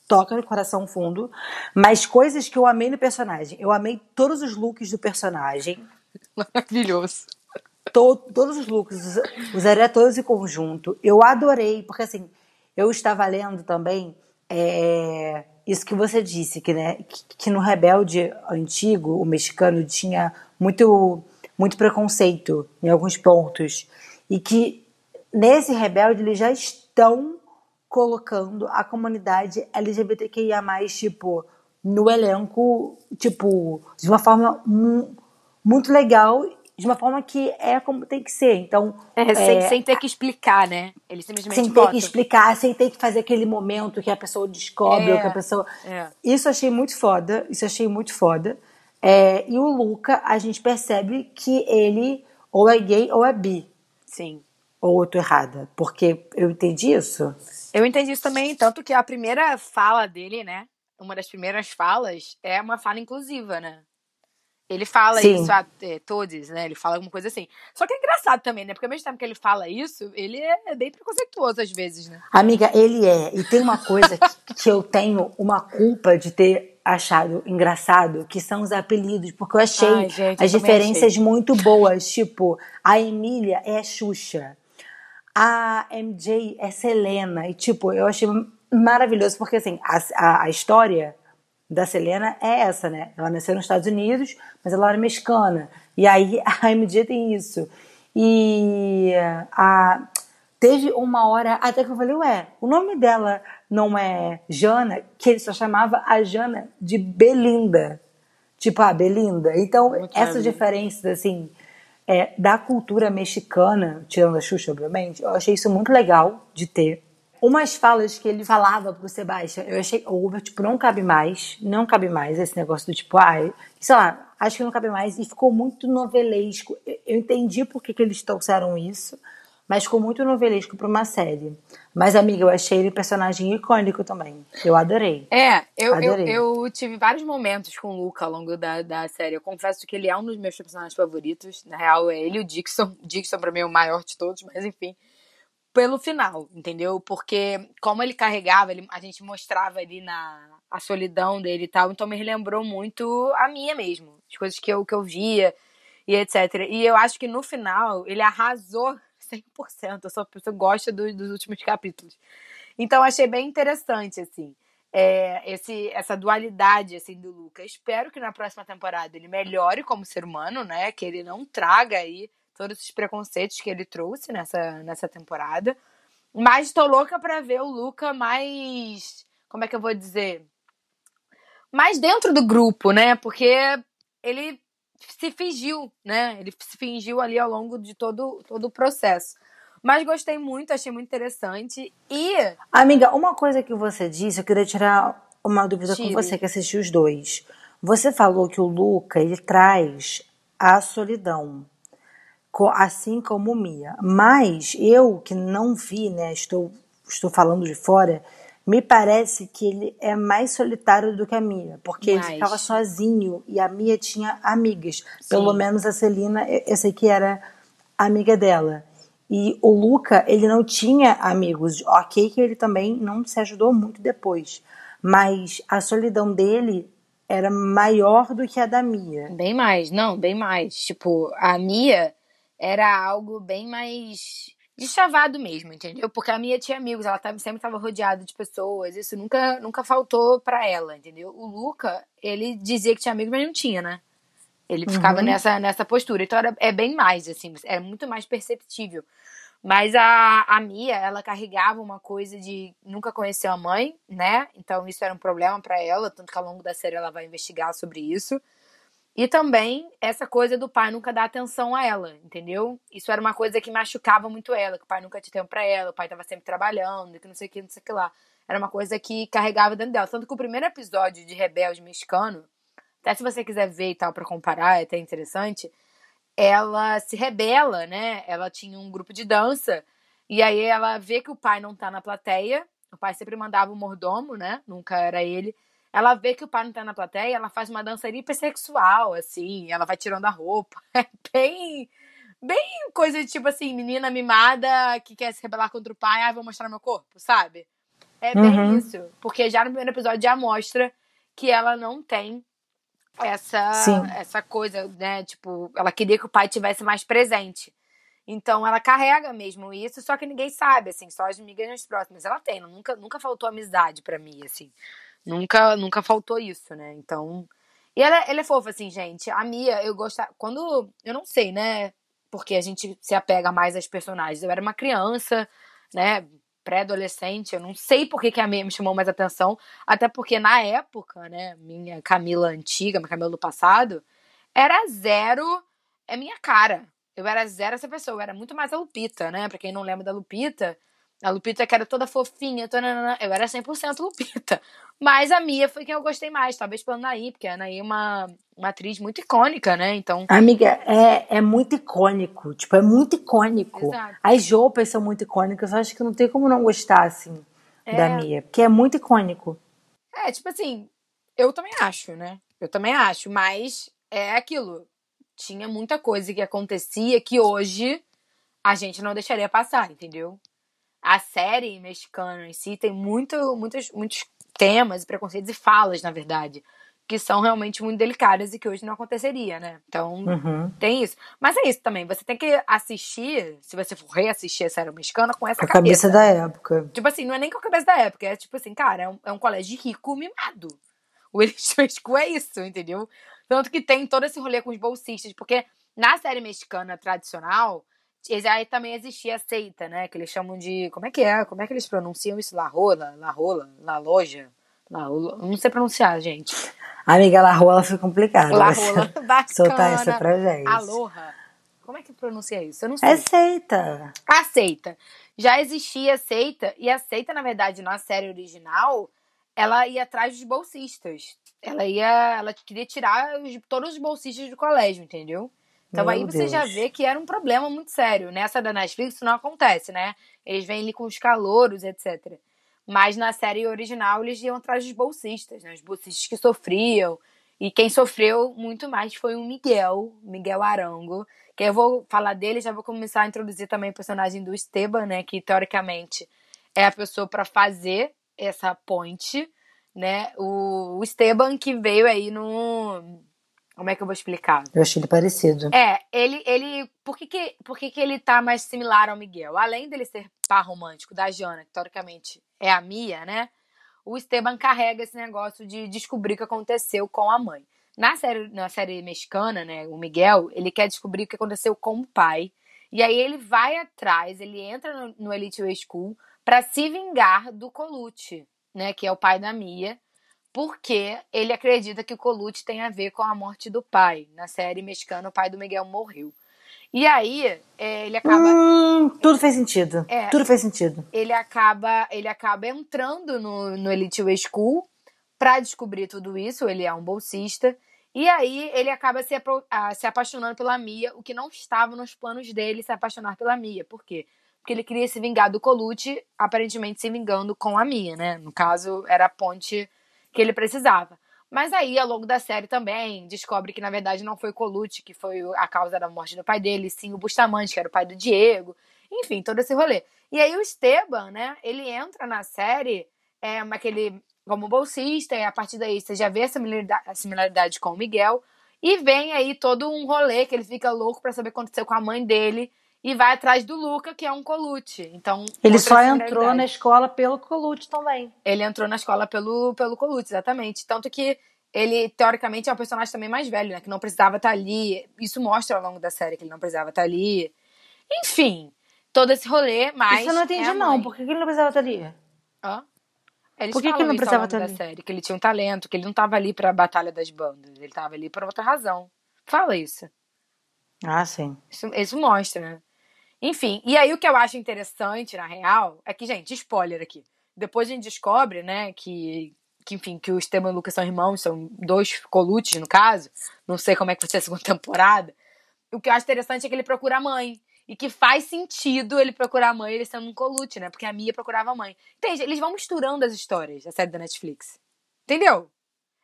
toca no coração fundo, mas coisas que eu amei no personagem. Eu amei todos os looks do personagem. Maravilhoso. To, todos os looks, usaria todos em conjunto. Eu adorei, porque assim, eu estava lendo também é, isso que você disse, que, né, que, que no Rebelde antigo, o mexicano tinha muito, muito preconceito em alguns pontos. E que nesse Rebelde eles já estão colocando a comunidade LGBTQIA+, tipo, no elenco, tipo, de uma forma mu muito legal, de uma forma que é como tem que ser. Então, é, sem, é, sem ter que explicar, né? Ele simplesmente sem ter que explicar, sem ter que fazer aquele momento que a pessoa descobre, é, ou que a pessoa. É. Isso achei muito foda. Isso achei muito foda. É, e o Luca, a gente percebe que ele ou é gay ou é bi. Sim. Ou eu tô errada? Porque eu entendi isso. Eu entendi isso também, tanto que a primeira fala dele, né? Uma das primeiras falas é uma fala inclusiva, né? Ele fala Sim. isso a é, todos, né? Ele fala alguma coisa assim. Só que é engraçado também, né? Porque ao mesmo tempo que ele fala isso, ele é bem preconceituoso às vezes, né? Amiga, ele é. E tem uma coisa que, que eu tenho uma culpa de ter achado engraçado, que são os apelidos, porque eu achei Ai, gente, as eu diferenças muito boas. Tipo, a Emília é a Xuxa. A MJ é Selena. E, tipo, eu achei maravilhoso, porque, assim, a, a, a história da Selena é essa, né? Ela nasceu nos Estados Unidos, mas ela era mexicana. E aí a MJ tem isso. E a, teve uma hora até que eu falei, ué, o nome dela não é Jana, que ele só chamava a Jana de Belinda. Tipo, ah, Belinda. Então, Muito essas maravilha. diferenças, assim, é, da cultura mexicana, tirando a Xuxa, obviamente, eu achei isso muito legal de ter. Umas falas que ele falava pro Sebastião, eu achei over, tipo, não cabe mais, não cabe mais esse negócio do tipo, ah, sei lá, acho que não cabe mais, e ficou muito novelesco. Eu, eu entendi por que, que eles trouxeram isso, mas ficou muito novelesco pra uma série. Mas, amiga, eu achei ele um personagem icônico também. Eu adorei. É, eu, eu, Adorei. eu tive vários momentos com o Luca ao longo da, da série. Eu confesso que ele é um dos meus personagens favoritos. Na real, é ele e o Dixon. Dixon, pra mim, é o maior de todos, mas enfim. Pelo final, entendeu? Porque como ele carregava, ele, a gente mostrava ali na a solidão dele e tal, então me relembrou muito a minha mesmo. As coisas que eu, que eu via e etc. E eu acho que no final ele arrasou 100%. Eu sou pessoa gosta do- dos últimos capítulos. Então achei bem interessante, assim, é, esse, essa dualidade, assim, do Luca. Espero que na próxima temporada ele melhore como ser humano, né? Que ele não traga aí todos esses preconceitos que ele trouxe nessa, nessa temporada. Mas tô louca pra ver o Luca mais. Como é que eu vou dizer? Mais dentro do grupo, né? Porque ele se fingiu, né? Ele se fingiu ali ao longo de todo, todo o processo. Mas gostei muito, achei muito interessante. E Amiga, uma coisa que você disse, eu queria tirar uma dúvida com Tire. você que assistiu os dois. Você falou que o Luca, ele traz a solidão, assim como Mia. Mas eu, que não vi, né, estou, estou falando de fora, me parece que ele é mais solitário do que a Mia. Porque ele ficava sozinho e a Mia tinha amigas. Pelo menos a Celina, eu sei que era amiga dela. E o Luca, ele não tinha amigos. Ok que ele também não se ajudou muito depois. Mas a solidão dele era maior do que a da Mia. Bem mais, não, bem mais. Tipo, a Mia era algo bem mais deschavado mesmo, entendeu? Porque a Mia tinha amigos, ela tava, sempre estava rodeada de pessoas, isso nunca, nunca faltou pra ela, entendeu? O Luca, ele dizia que tinha amigos, mas não tinha, né? Ele ficava Uhum. nessa, nessa postura. Então era, é bem mais, assim, é muito mais perceptível. Mas a, a Mia, ela carregava uma coisa de nunca conhecer a mãe, né? Então isso era um problema pra ela, tanto que ao longo da série ela vai investigar sobre isso. E também essa coisa do pai nunca dar atenção a ela, entendeu? Isso era uma coisa que machucava muito ela, que o pai nunca tinha tempo pra ela, o pai tava sempre trabalhando, que não sei o que, não sei o que lá. Era uma coisa que carregava dentro dela. Tanto que o primeiro episódio de Rebelde Mexicano, até se você quiser ver e tal pra comparar, é até interessante, ela se rebela, né? Ela tinha um grupo de dança, e aí ela vê que o pai não tá na plateia, o pai sempre mandava o mordomo, né? Nunca era ele. Ela vê que o pai não tá na plateia, ela faz uma dança hipersexual, assim, ela vai tirando a roupa. É bem, bem coisa de tipo assim, menina mimada que quer se rebelar contra o pai, ah, vou mostrar meu corpo, sabe? É bem Uhum. isso. Porque já no primeiro episódio já mostra que ela não tem essa, Sim. essa coisa, né? Tipo, ela queria que o pai tivesse mais presente. Então ela carrega mesmo isso, só que ninguém sabe, assim, só as amigas próximas. Ela tem, nunca, nunca faltou amizade pra mim, assim. Nunca, nunca faltou isso, né? Então. E ela, ela é fofa, assim, gente. A Mia, eu gosto. Quando. Eu não sei, né? Porque a gente se apega mais às personagens. Eu era uma criança, né? Pré-adolescente. Eu não sei por que, que a Mia me chamou mais atenção. Até porque na época, né? Minha Camila antiga, minha Camila do passado, era zero. É minha cara. Eu era zero essa pessoa. Eu era muito mais a Lupita, né? Pra quem não lembra da Lupita. A Lupita que era toda fofinha, eu era 100% Lupita. Mas a Mia foi quem eu gostei mais, talvez pela Anaí, porque a Anaí é uma, uma atriz muito icônica, né? Então, Amiga, é, é muito icônico. Tipo, é muito icônico. Exato. As roupas são muito icônicas. Eu acho que não tem como não gostar, assim, É. da Mia. Porque é muito icônico. é, tipo assim, eu também acho, né? Eu também acho, mas é aquilo. Tinha muita coisa que acontecia que hoje a gente não deixaria passar, entendeu? A série mexicana em si tem muito, muitos, muitos temas e preconceitos e falas, na verdade, que são realmente muito delicadas e que hoje não aconteceria, né? Então, Uhum. tem isso. Mas é isso também, você tem que assistir, se você for reassistir a série mexicana, com essa a cabeça da época. Tipo assim, não é nem com a cabeça da época, é tipo assim, cara, é um, é um colégio rico mimado. O Elite México é isso, entendeu? Tanto que tem todo esse rolê com os bolsistas, porque na série mexicana tradicional, aí também existia a seita, né? Que eles chamam de. Como é que é? Como é que eles pronunciam isso? La Rola? La Rola? La Loja? La Rola? Não sei pronunciar, gente. Amiga, La Rola foi complicado. La Rola. Bacana. Soltar essa pra gente. Aloha. Como é que pronuncia isso? Eu não sei. É seita. A seita. Já existia a seita, e a seita, na verdade, na série original, ela ia atrás dos bolsistas. Ela ia. Ela queria tirar os- todos os bolsistas do colégio, entendeu? Então Meu aí você já Deus. vê que era um problema muito sério. Nessa da Netflix isso não acontece, né? Eles vêm ali com os calouros, etc. Mas na série original eles iam atrás dos bolsistas, né? Os bolsistas que sofriam. E quem sofreu muito mais foi o Miguel, Miguel Arango. Que eu vou falar dele, já vou começar a introduzir também o personagem do Esteban, né? Que teoricamente é a pessoa para fazer essa ponte, né? O Esteban que veio aí no. Como é que eu vou explicar? Eu achei ele parecido. É, ele. ele por que, que, por que, que ele tá mais similar ao Miguel? Além dele ser par romântico da Jana, que teoricamente é a Mia, né? O Esteban carrega esse negócio de descobrir o que aconteceu com a mãe. Na série, na série mexicana, né? O Miguel, ele quer descobrir o que aconteceu com o pai. E aí ele vai atrás, ele entra no, no Elite Way School pra se vingar do Colucci, né? Que é o pai da Mia porque ele acredita que o Colucci tem a ver com a morte do pai. Na série mexicana, o pai do Miguel morreu. E aí, é, ele acaba, Hum, tudo fez sentido. É. Tudo fez sentido. ele acaba, ele acaba entrando no, no Elite Way School pra descobrir tudo isso. Ele é um bolsista. E aí, ele acaba se, se apaixonando pela Mia, o que não estava nos planos dele se apaixonar pela Mia. Por quê? Porque ele queria se vingar do Colucci, aparentemente se vingando com a Mia, né? No caso, era a ponte que ele precisava. Mas aí, ao longo da série também, descobre que na verdade não foi Colucci que foi a causa da morte do pai dele, sim o Bustamante, que era o pai do Diego. Enfim, todo esse rolê. E aí o Esteban, né, ele entra na série é, aquele, como bolsista, e a partir daí você já vê a similaridade, a similaridade com o Miguel. E vem aí todo um rolê que ele fica louco pra saber o que aconteceu com a mãe dele. E vai atrás do Luca, que é um Colucci. Então, Ele só entrou similaridade. na escola pelo Colucci também. Ele entrou na escola pelo, pelo Colucci, exatamente. Tanto que ele, teoricamente, é um personagem também mais velho, né? Que não precisava estar ali. Isso mostra ao longo da série que ele não precisava estar ali. Enfim, todo esse rolê, mas. Isso eu não entendi, é a não. Por que ele não precisava estar ali? Hã? Eles Por que que ele não precisava estar da ali? série, que ele tinha um talento, que ele não tava ali pra batalha das bandas. Ele tava ali por outra razão. Fala isso. Ah, sim. Isso, isso mostra, né? Enfim, e aí o que eu acho interessante, na real, é que, gente, spoiler aqui. Depois a gente descobre, né, que, que enfim, que o Esteban e o Lucas são irmãos, são dois colutes, no caso. Não sei como é que vai ser a segunda temporada. O que eu acho interessante é que ele procura a mãe. E que faz sentido ele procurar a mãe, ele sendo um colute, né? Porque a Mia procurava a mãe. Entende? Eles vão misturando as histórias da série da Netflix. Entendeu?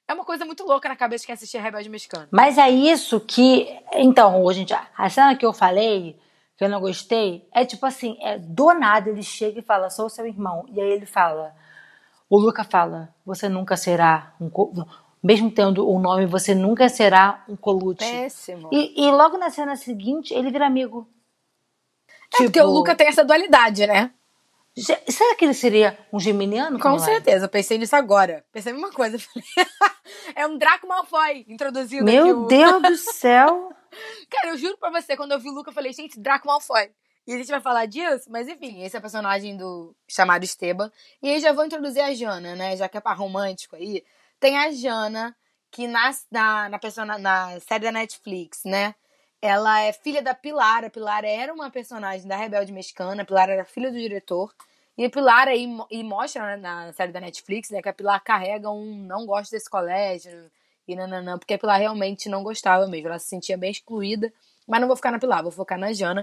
É uma coisa muito louca na cabeça de quem assistia Rebelde Mexicano. Mas é isso que. Então, hoje, a cena que eu falei, que eu não gostei, é tipo assim: é, do nada ele chega e fala, sou seu irmão. E aí ele fala. O Luca fala, você nunca será um. Mesmo tendo o nome, você nunca será um colute. Péssimo. E, e logo na cena seguinte, ele vira amigo. É porque o Luca tem essa dualidade, né? Será que ele seria um geminiano? Com certeza, eu pensei nisso agora. Pensei a mesma coisa. é um Draco Malfoy introduzido Meu aqui. Meu Deus do céu! Cara, eu juro pra você, quando eu vi o Luca, eu falei, gente, Draco Malfoy. E a gente vai falar disso, mas enfim, esse é o personagem do chamado Esteban. E aí já vou introduzir a Jana, né? Já que é pra romântico aí. Tem a Jana, que na, na, na, persona, na série da Netflix, né? Ela é filha da Pilar. A Pilar era uma personagem da Rebelde Mexicana. A Pilar era filha do diretor. E a Pilar aí e mostra né, na série da Netflix, né, que a Pilar carrega um não gosto desse colégio e nananã, porque a Pilar realmente não gostava mesmo. Ela se sentia bem excluída. Mas não vou ficar na Pilar, vou focar na Jana.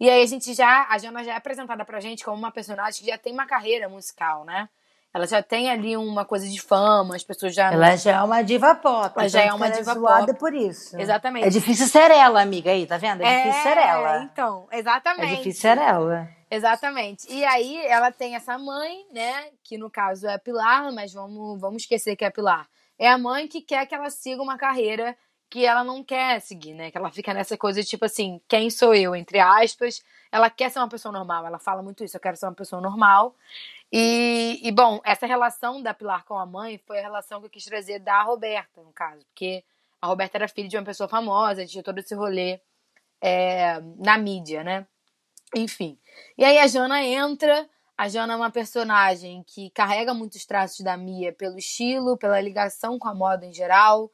E aí a gente já. A Jana já é apresentada pra gente como uma personagem que já tem uma carreira musical, né? Ela já tem ali uma coisa de fama, as pessoas já. Ela já é uma diva pop. Ela já é uma ela diva é zoada pop. por isso. Exatamente. É difícil ser ela, amiga, aí, tá vendo? É, difícil ser ela. Então, exatamente. É difícil ser ela. Exatamente. E aí ela tem essa mãe, né? Que no caso é a Pilar, mas vamos, vamos esquecer que é a Pilar. É a mãe que quer que ela siga uma carreira que ela não quer seguir, né? Que ela fica nessa coisa de tipo assim, quem sou eu, entre aspas. Ela quer ser uma pessoa normal, ela fala muito isso, eu quero ser uma pessoa normal. E, e, bom, essa relação da Pilar com a mãe foi a relação que eu quis trazer da Roberta, no caso, porque a Roberta era filha de uma pessoa famosa, tinha todo esse rolê é, na mídia, né? Enfim. E aí a Jana entra. A Jana é uma personagem que carrega muitos traços da Mia pelo estilo, pela ligação com a moda em geral,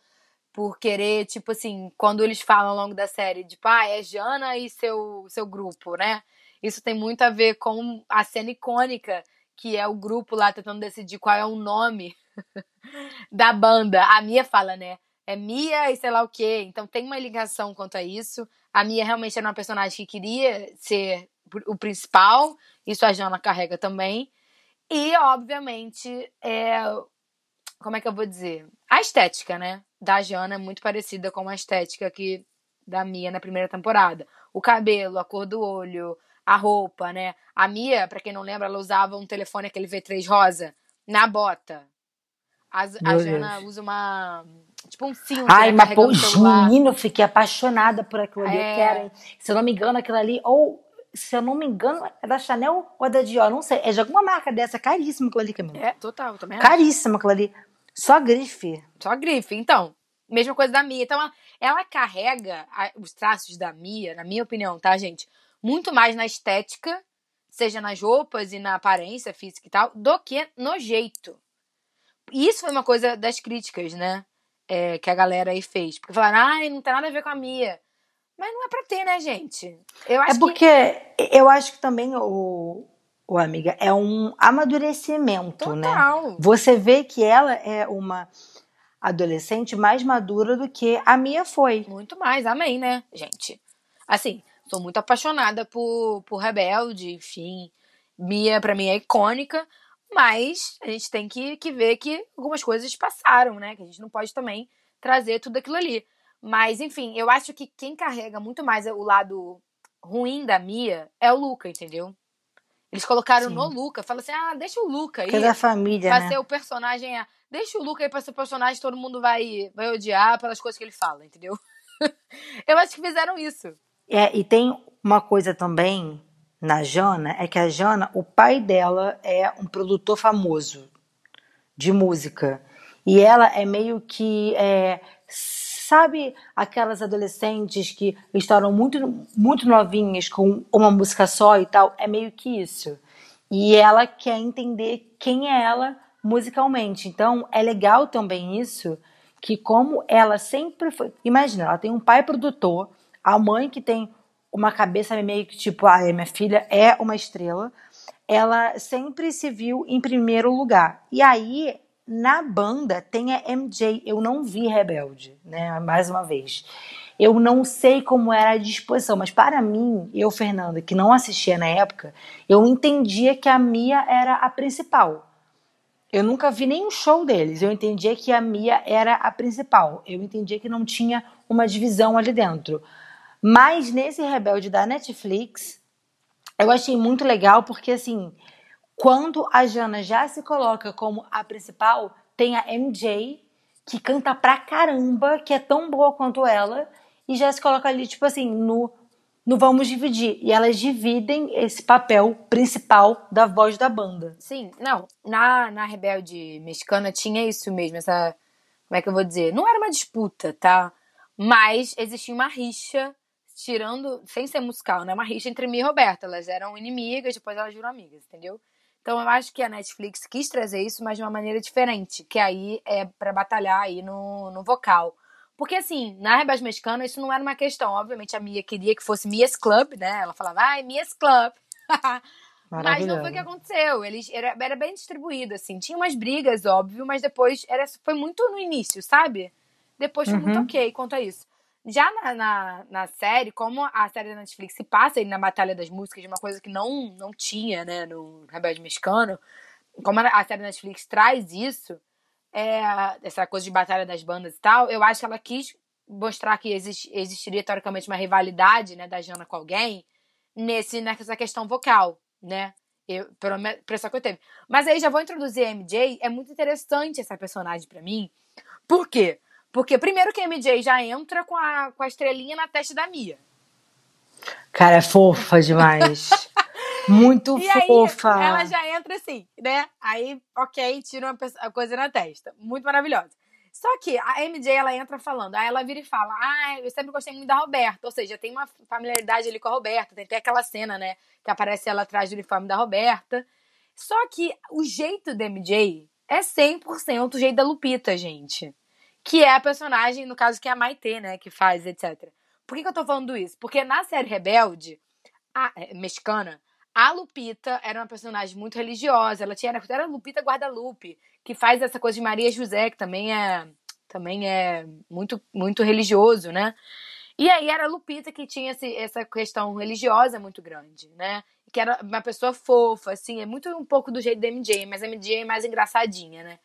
por querer, tipo assim, quando eles falam ao longo da série de pai, ah, é Jana e seu, seu grupo, né? Isso tem muito a ver com a cena icônica que é o grupo lá tentando decidir qual é o nome da banda. A Mia fala, né? É Mia e sei lá o quê. Então tem uma ligação quanto a isso. A Mia realmente era uma personagem que queria ser o principal. Isso a Jana carrega também. E, obviamente, é. Como é que eu vou dizer? A estética, né? Da Jana é muito parecida com a estética que da Mia na primeira temporada. O cabelo, a cor do olho, a roupa, né? A Mia, para quem não lembra, ela usava um telefone aquele V3 rosa na bota. A, a Jana usa uma. Tipo um cinto. Ai, né, mas pô, menino, eu fiquei apaixonada por aquilo ali. É... Eu quero, Se eu não me engano, aquilo ali. Ou, se eu não me engano, é da Chanel ou é da Dior? Não sei. É de alguma marca dessa. Caríssimo aquilo ali, Camila. É, total, também. Caríssimo aquilo ali. Só grife. Só grife. Então, mesma coisa da Mia. Então, ela, ela carrega a, os traços da Mia, na minha opinião, tá, gente? Muito mais na estética, seja nas roupas e na aparência física e tal, do que no jeito. Isso foi uma coisa das críticas, né? É, que a galera aí fez. Porque falaram, ai, não tem nada a ver com a Mia. Mas não é pra ter, né, gente? Eu acho é porque que... eu acho que também o, o amiga é um amadurecimento, né? Total. né? Você vê que ela é uma adolescente mais madura do que a Mia foi. Muito mais, amém, né, gente? Assim, sou muito apaixonada por, por Rebelde, enfim. Mia, pra mim, é icônica. Mas a gente tem que, que ver que algumas coisas passaram, né? Que a gente não pode também trazer tudo aquilo ali. Mas, enfim, eu acho que quem carrega muito mais o lado ruim da Mia é o Luca, entendeu? Eles colocaram Sim. no Luca, fala assim: ah, deixa o Luca aí. Que é da família, pra né? ser o personagem. Deixa o Luca aí pra ser o personagem, todo mundo vai, vai odiar pelas coisas que ele fala, entendeu? eu acho que fizeram isso. É, e tem uma coisa também na Jana é que a Jana, o pai dela é um produtor famoso de música. E ela é meio que. É, sabe aquelas adolescentes que estouram muito, muito novinhas com uma música só e tal? É meio que isso. E ela quer entender quem é ela musicalmente. Então é legal também isso, que como ela sempre foi. Imagina, ela tem um pai produtor, a mãe que tem uma cabeça meio que tipo, ah, minha filha é uma estrela, ela sempre se viu em primeiro lugar. E aí, na banda, tem a MJ. Eu não vi Rebelde, né? Mais uma vez. Eu não sei como era a disposição, mas para mim, eu, Fernanda, que não assistia na época, eu entendia que a Mia era a principal. eu nunca vi nenhum show deles. Eu entendia que a Mia era a principal. Eu entendia que não tinha uma divisão ali dentro. Mas nesse Rebelde da Netflix, eu achei muito legal porque assim, quando a Jana já se coloca como a principal, tem a MJ que canta pra caramba, que é tão boa quanto ela, e já se coloca ali tipo assim, no no Vamos Dividir. E elas dividem esse papel principal da voz da banda. Sim, não. Na, na Rebelde Mexicana tinha isso mesmo, essa. Como é que eu vou dizer? Não era uma disputa, tá? Mas existia uma rixa, tirando. Sem ser musical, né? Uma rixa entre mim e Roberta. Elas eram inimigas, depois elas viram amigas, entendeu? Então eu acho que a Netflix quis trazer isso, mas de uma maneira diferente, que aí é para batalhar aí no, no vocal. Porque, assim, na Rebelde Mexicana, isso não era uma questão. Obviamente, a Mia queria que fosse Mia's Club, né? Ela falava, ai, Mia's Club. mas não foi o que aconteceu. Eles, era, era bem distribuído, assim. Tinha umas brigas, óbvio, mas depois era, foi muito no início, sabe? Depois foi uhum. muito ok quanto a isso. Já na, na, na, série, como a série da Netflix se passa na Batalha das Músicas, uma coisa que não, não tinha, né, no Rebelde Mexicano, como a série da Netflix traz isso, é, essa coisa de batalha das bandas e tal, eu acho que ela quis mostrar que exist, existiria teoricamente uma rivalidade, né, da Jana com alguém nesse nessa questão vocal, né? Eu, pela impressão que eu teve. Mas aí já vou introduzir a MJ. É muito interessante essa personagem para mim. Por quê? Porque primeiro que a MJ já entra com a, com a estrelinha na testa da Mia. Cara, é fofa demais. Muito e fofa. Aí, ela já entra assim, né? Aí, ok, tira uma coisa na testa. Muito maravilhosa. Só que a MJ, ela entra falando, aí ela vira e fala, ah, eu sempre gostei muito da Roberta. Ou seja, tem uma familiaridade ali com a Roberta. Tem até aquela cena, né, que aparece ela atrás do uniforme da Roberta. Só que o jeito da MJ é 100% o jeito da Lupita, gente. Que é a personagem, no caso, que é a Maitê, né, que faz, etc. Por que, que eu tô falando isso? Porque na série Rebelde, a, é, mexicana, a Lupita era uma personagem muito religiosa. Ela tinha era a Lupita Guadalupe, que faz essa coisa de Maria José, que também é também é muito muito religioso, né? E aí era a Lupita que tinha esse, essa questão religiosa muito grande, né? Que era uma pessoa fofa, assim, é muito um pouco do jeito da MJ, mas a MJ é mais engraçadinha, né?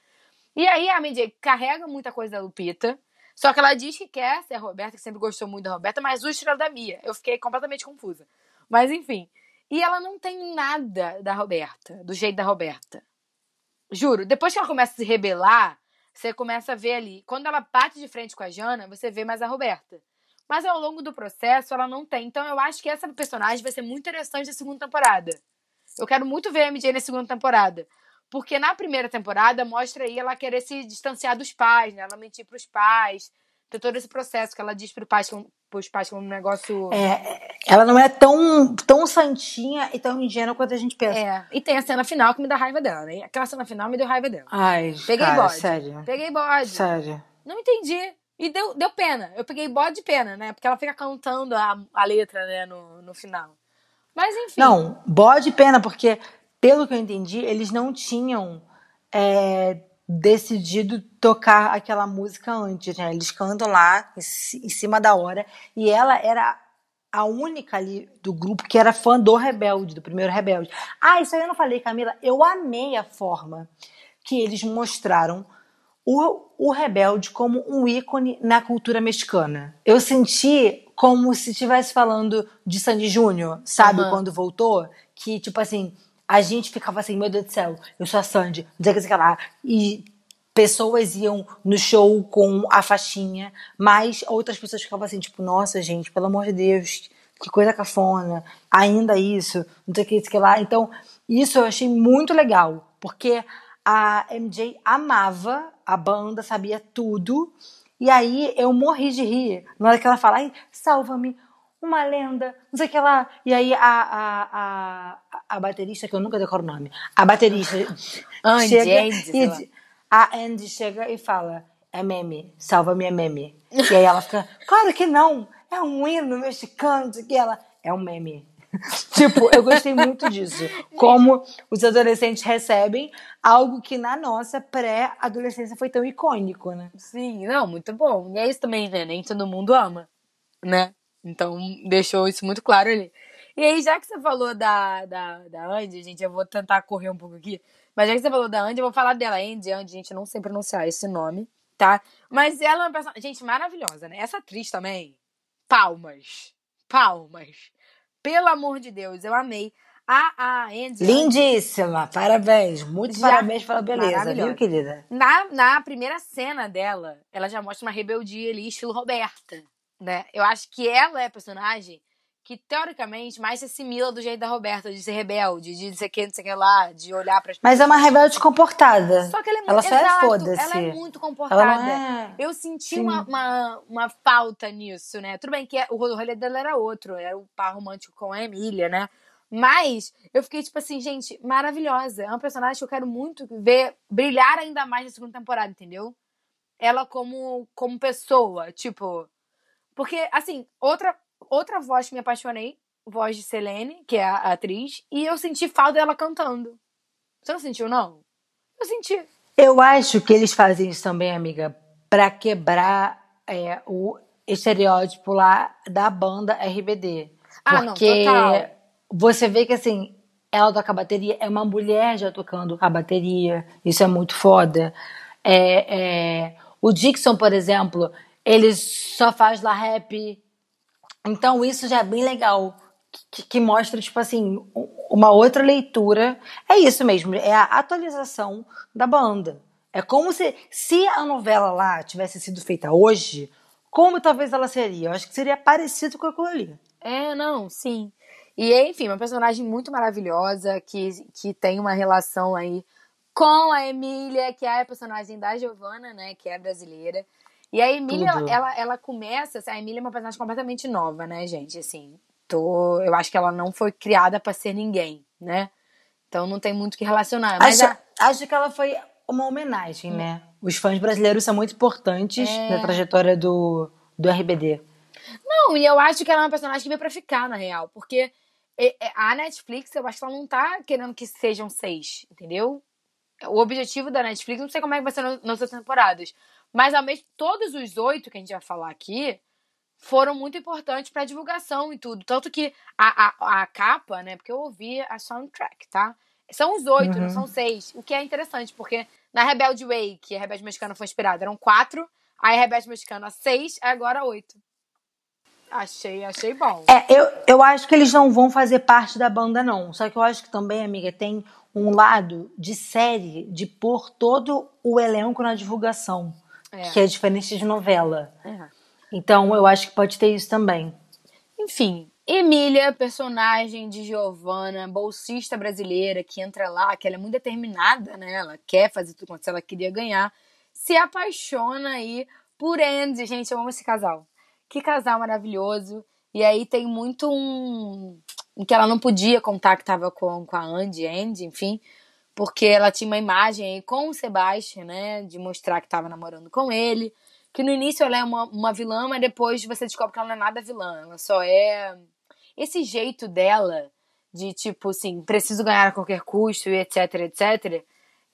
E aí a MJ carrega muita coisa da Lupita, só que ela diz que quer ser a Roberta, que sempre gostou muito da Roberta, mas o estilo da Mia. Eu fiquei completamente confusa. Mas enfim. E ela não tem nada da Roberta, do jeito da Roberta. Juro, depois que ela começa a se rebelar, você começa a ver ali. Quando ela bate de frente com a Jana, você vê mais a Roberta. Mas ao longo do processo, ela não tem. Então eu acho que essa personagem vai ser muito interessante na segunda temporada. Eu quero muito ver a MJ na segunda temporada. Porque na primeira temporada mostra aí ela querer se distanciar dos pais, né? Ela mentir pros pais. Tem todo esse processo que ela diz pro pais pros pais como um negócio. É, ela não é tão, tão santinha e tão ingênua quanto a gente pensa. É. E tem a cena final que me dá raiva dela, né? Aquela cena final me deu raiva dela. Ai, Peguei cara, bode. sério. Peguei bode. Sério. Não entendi. E deu, deu pena. Eu peguei bode de pena, né? Porque ela fica cantando a, a letra, né, no, no final. Mas enfim. Não, bode pena, porque, pelo que eu entendi, eles não tinham. É, decidido tocar aquela música antes, né? Eles cantam lá em cima da hora e ela era a única ali do grupo que era fã do Rebelde, do primeiro Rebelde. Ah, isso aí eu não falei, Camila. Eu amei a forma que eles mostraram o, o Rebelde como um ícone na cultura mexicana. Eu senti como se estivesse falando de Sandy Júnior, sabe? Uhum. Quando voltou, que tipo assim, a gente ficava assim, meu Deus do céu, eu sou a Sandy, não sei o que lá. E pessoas iam no show com a faixinha, mas outras pessoas ficavam assim, tipo, nossa, gente, pelo amor de Deus, que coisa cafona, ainda isso, não sei o que, que lá. Então, isso eu achei muito legal, porque a MJ amava a banda, sabia tudo, e aí eu morri de rir. Na hora que ela fala, salva-me, uma lenda, não sei o que lá. E aí a, a, a, a baterista, que eu nunca decoro o nome, a baterista Andy, chega Andy, e a Andy chega e fala, é meme, salva-me é meme. E aí ela fica, claro que não, é um hino mexicano, que ela, é um meme. tipo, eu gostei muito disso. Como os adolescentes recebem algo que na nossa pré-adolescência foi tão icônico, né? Sim, não, muito bom. E é isso também, né? Nem todo mundo ama, né? Então, deixou isso muito claro ali. E aí, já que você falou da, da, da Andy, gente, eu vou tentar correr um pouco aqui. Mas já que você falou da Andy, eu vou falar dela. Andy, Andy, gente, não sei pronunciar esse nome, tá? Mas ela é uma personagem, gente, maravilhosa, né? Essa atriz também, palmas, palmas. Pelo amor de Deus, eu amei. A, a Andy... Lindíssima, parabéns. Muito Já- parabéns pela beleza, viu, querida? Na, na primeira cena dela, ela já mostra uma rebeldia ali, estilo Roberta, né? Eu acho que ela é a personagem que, teoricamente, mais se assimila do jeito da Roberta, de ser rebelde, de não sei o que, não sei o que lá, de olhar para Mas é uma rebelde comportada. Só que ela é muito... Ela só é Exato, foda-se. Ela é muito comportada. É. Eu senti uma, uma, uma falta nisso, né? Tudo bem que o rolê dela era outro, era o par romântico com a Emília, né? Mas eu fiquei tipo assim, gente, maravilhosa. É uma personagem que eu quero muito ver brilhar ainda mais na segunda temporada, entendeu? Ela como, como pessoa, tipo. Porque, assim, outra, outra voz que me apaixonei, voz de Selene, que é a, atriz, e eu senti falta dela cantando. Você não sentiu, não? Eu senti. Eu acho que eles fazem isso também, amiga, pra quebrar é, o estereótipo lá da banda RBD. Ah, não, Porque total. você vê que assim, ela toca bateria, é uma mulher já tocando a bateria, isso é muito foda. É, é, o Dixon, por exemplo, ele só faz lá rap. Então isso já é bem legal. Que, que mostra, tipo assim, uma outra leitura. É isso mesmo, é a atualização da banda. É como se, se a novela lá tivesse sido feita hoje, como talvez ela seria? Eu acho que seria parecido com aquilo ali. É, não, sim. E, enfim, uma personagem muito maravilhosa que, que tem uma relação aí com a Emília, que é a personagem da Giovanna, né, que é brasileira. E a Emília, Tudo. ela, ela começa, a Emília é uma personagem completamente nova, né, gente, assim, tô, eu acho que ela não foi criada pra ser ninguém, né, então não tem muito o que relacionar. Mas Acho, a- acho que ela foi uma homenagem, né? Os fãs brasileiros são muito importantes É. na trajetória do, do RBD. Não, e eu acho que ela é uma personagem que veio pra ficar, na real. Porque a Netflix, eu acho que ela não tá querendo que sejam seis, entendeu? O objetivo da Netflix, não sei como é que vai ser nas outras temporadas. Mas ao mesmo todos os oito que a gente vai falar aqui foram muito importantes pra divulgação e tudo. Tanto que a, a, a capa, né? Porque eu ouvi a soundtrack, tá? São os oito, não Uhum. são seis. O que é interessante, porque na Rebelde Way, que a Rebelde Mexicana foi inspirada, eram quatro. Aí a Rebelde Mexicana, seis, agora oito. Achei, achei bom. É, eu, eu acho que eles não vão fazer parte da banda, não. Só que eu acho que também, amiga, tem um lado de série de pôr todo o elenco na divulgação. É. Que é diferente de novela. É. Então eu acho que pode ter isso também. Enfim, Emília, personagem de Giovanna, bolsista brasileira, que entra lá, que ela é muito determinada, né? Ela quer fazer tudo quanto ela queria ganhar, se apaixona aí por Andy. Gente, eu amo esse casal. Que casal maravilhoso. E aí tem muito um. que ela não podia contar que tava com, com a Andy, Andy, enfim. Porque ela tinha uma imagem com o Sebastian, né? De mostrar que tava namorando com ele. Que no início ela é uma, uma vilã, mas depois você descobre que ela não é nada vilã. Ela só é. Esse jeito dela de tipo assim, preciso ganhar a qualquer custo e etc, etc.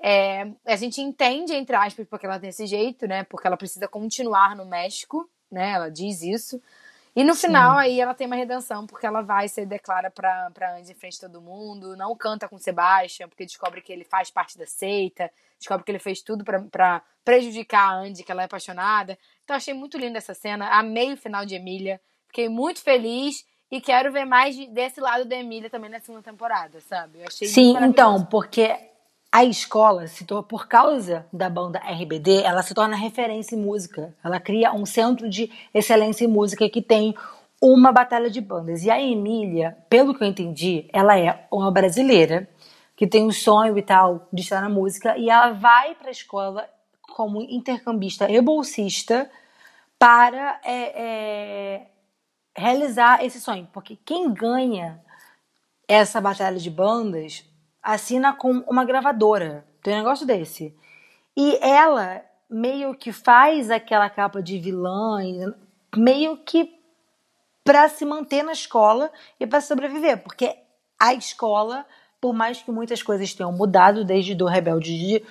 É, a gente entende, entre aspas, porque ela tem esse jeito, né? Porque ela precisa continuar no México, né? Ela diz isso. E no final, aí, ela tem uma redenção, porque ela vai se declara pra, pra Andy em frente a todo mundo, não canta com Sebastian, porque descobre que ele faz parte da seita, descobre que ele fez tudo pra, pra prejudicar a Andy, que ela é apaixonada. Então, achei muito linda essa cena, amei o final de Emília, fiquei muito feliz e quero ver mais de- desse lado da Emília também na segunda temporada, sabe? Eu achei Sim, então, porque a escola se torna, por causa da banda RBD, ela se torna referência em música. Ela cria um centro de excelência em música que tem uma batalha de bandas. E a Emília, pelo que eu entendi, ela é uma brasileira que tem um sonho e tal de estar na música e ela vai para a escola como intercambista e bolsista para é, é, realizar esse sonho. Porque quem ganha essa batalha de bandas assina com uma gravadora. Tem um negócio desse. E ela meio que faz aquela capa de vilã, meio que para se manter na escola e para sobreviver, porque a escola, por mais que muitas coisas tenham mudado desde do Rebelde de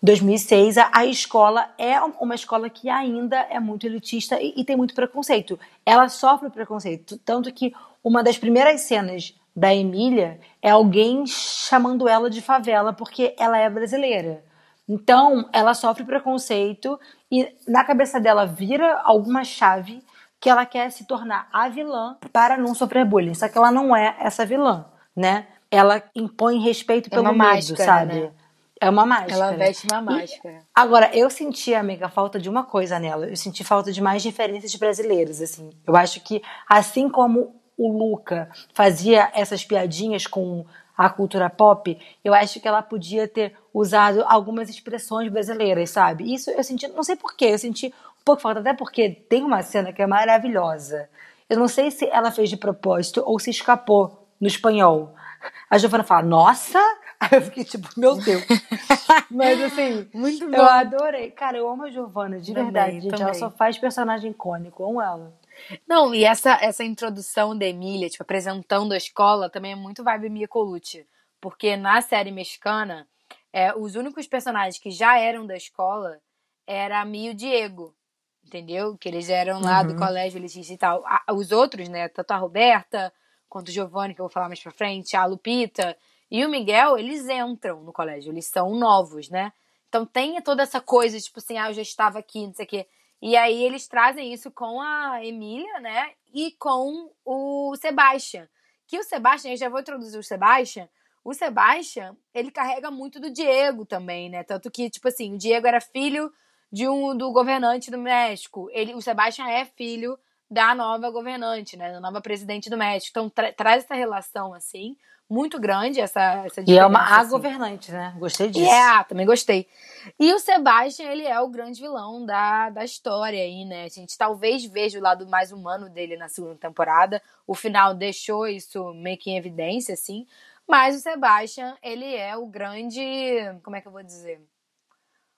2006, a, a escola é uma escola que ainda é muito elitista e, e tem muito preconceito. Ela sofre preconceito, tanto que uma das primeiras cenas da Emília é alguém chamando ela de favela porque ela é brasileira. Então, ela sofre preconceito e na cabeça dela vira alguma chave que ela quer se tornar a vilã para não sofrer bullying. Só que ela não é essa vilã, né? Ela impõe respeito É pelo medo, máscara, sabe? né? É uma máscara. Ela veste uma E- máscara. Agora, eu senti, amiga, falta de uma coisa nela. Eu senti falta de mais referências brasileiras, assim. Eu acho que, assim como o Luca fazia essas piadinhas com a cultura pop, eu acho que ela podia ter usado algumas expressões brasileiras, sabe? Isso eu senti, não sei porquê, eu senti um pouco falta, até porque tem uma cena que é maravilhosa. Eu não sei se ela fez de propósito ou se escapou no espanhol. A Giovana fala, nossa! Aí eu fiquei tipo, meu Deus. Mas assim, Muito bom. eu adorei. Cara, eu amo a Giovana, de Também, verdade, gente. Ela também. só faz personagem icônico, eu amo ela. Não, e essa, essa introdução da Emília, tipo, apresentando a escola, também é muito vibe Mia Colucci. Porque na série mexicana, é, os únicos personagens que já eram da escola era a Mia e o Diego. Entendeu? Que eles eram lá do Uhum. colégio elitista e tal. A- os outros, né? Tanto a Roberta quanto o Giovanni, que eu vou falar mais pra frente, a Lupita e o Miguel, eles entram no colégio. Eles são novos, né? Então tem toda essa coisa, tipo assim, ah, eu já estava aqui, não sei o quê. E aí eles trazem isso com a Emília, né? E com o Sebastian. Que o Sebastian, eu já vou introduzir o Sebastian. O Sebastian, ele carrega muito do Diego também, né? Tanto que, tipo assim, o Diego era filho de um do governante do México. Ele, o Sebastian é filho da nova governante, né? Da nova presidente do México. Então tra- traz essa relação, assim, muito grande, essa, essa E é uma a assim. governante, né? Gostei disso. E é, ah, também gostei. E o Sebastian, ele é o grande vilão da, da história aí, né? A gente talvez veja o lado mais humano dele na segunda temporada. O final deixou isso meio que em evidência, assim. Mas o Sebastian, ele é o grande. Como é que eu vou dizer?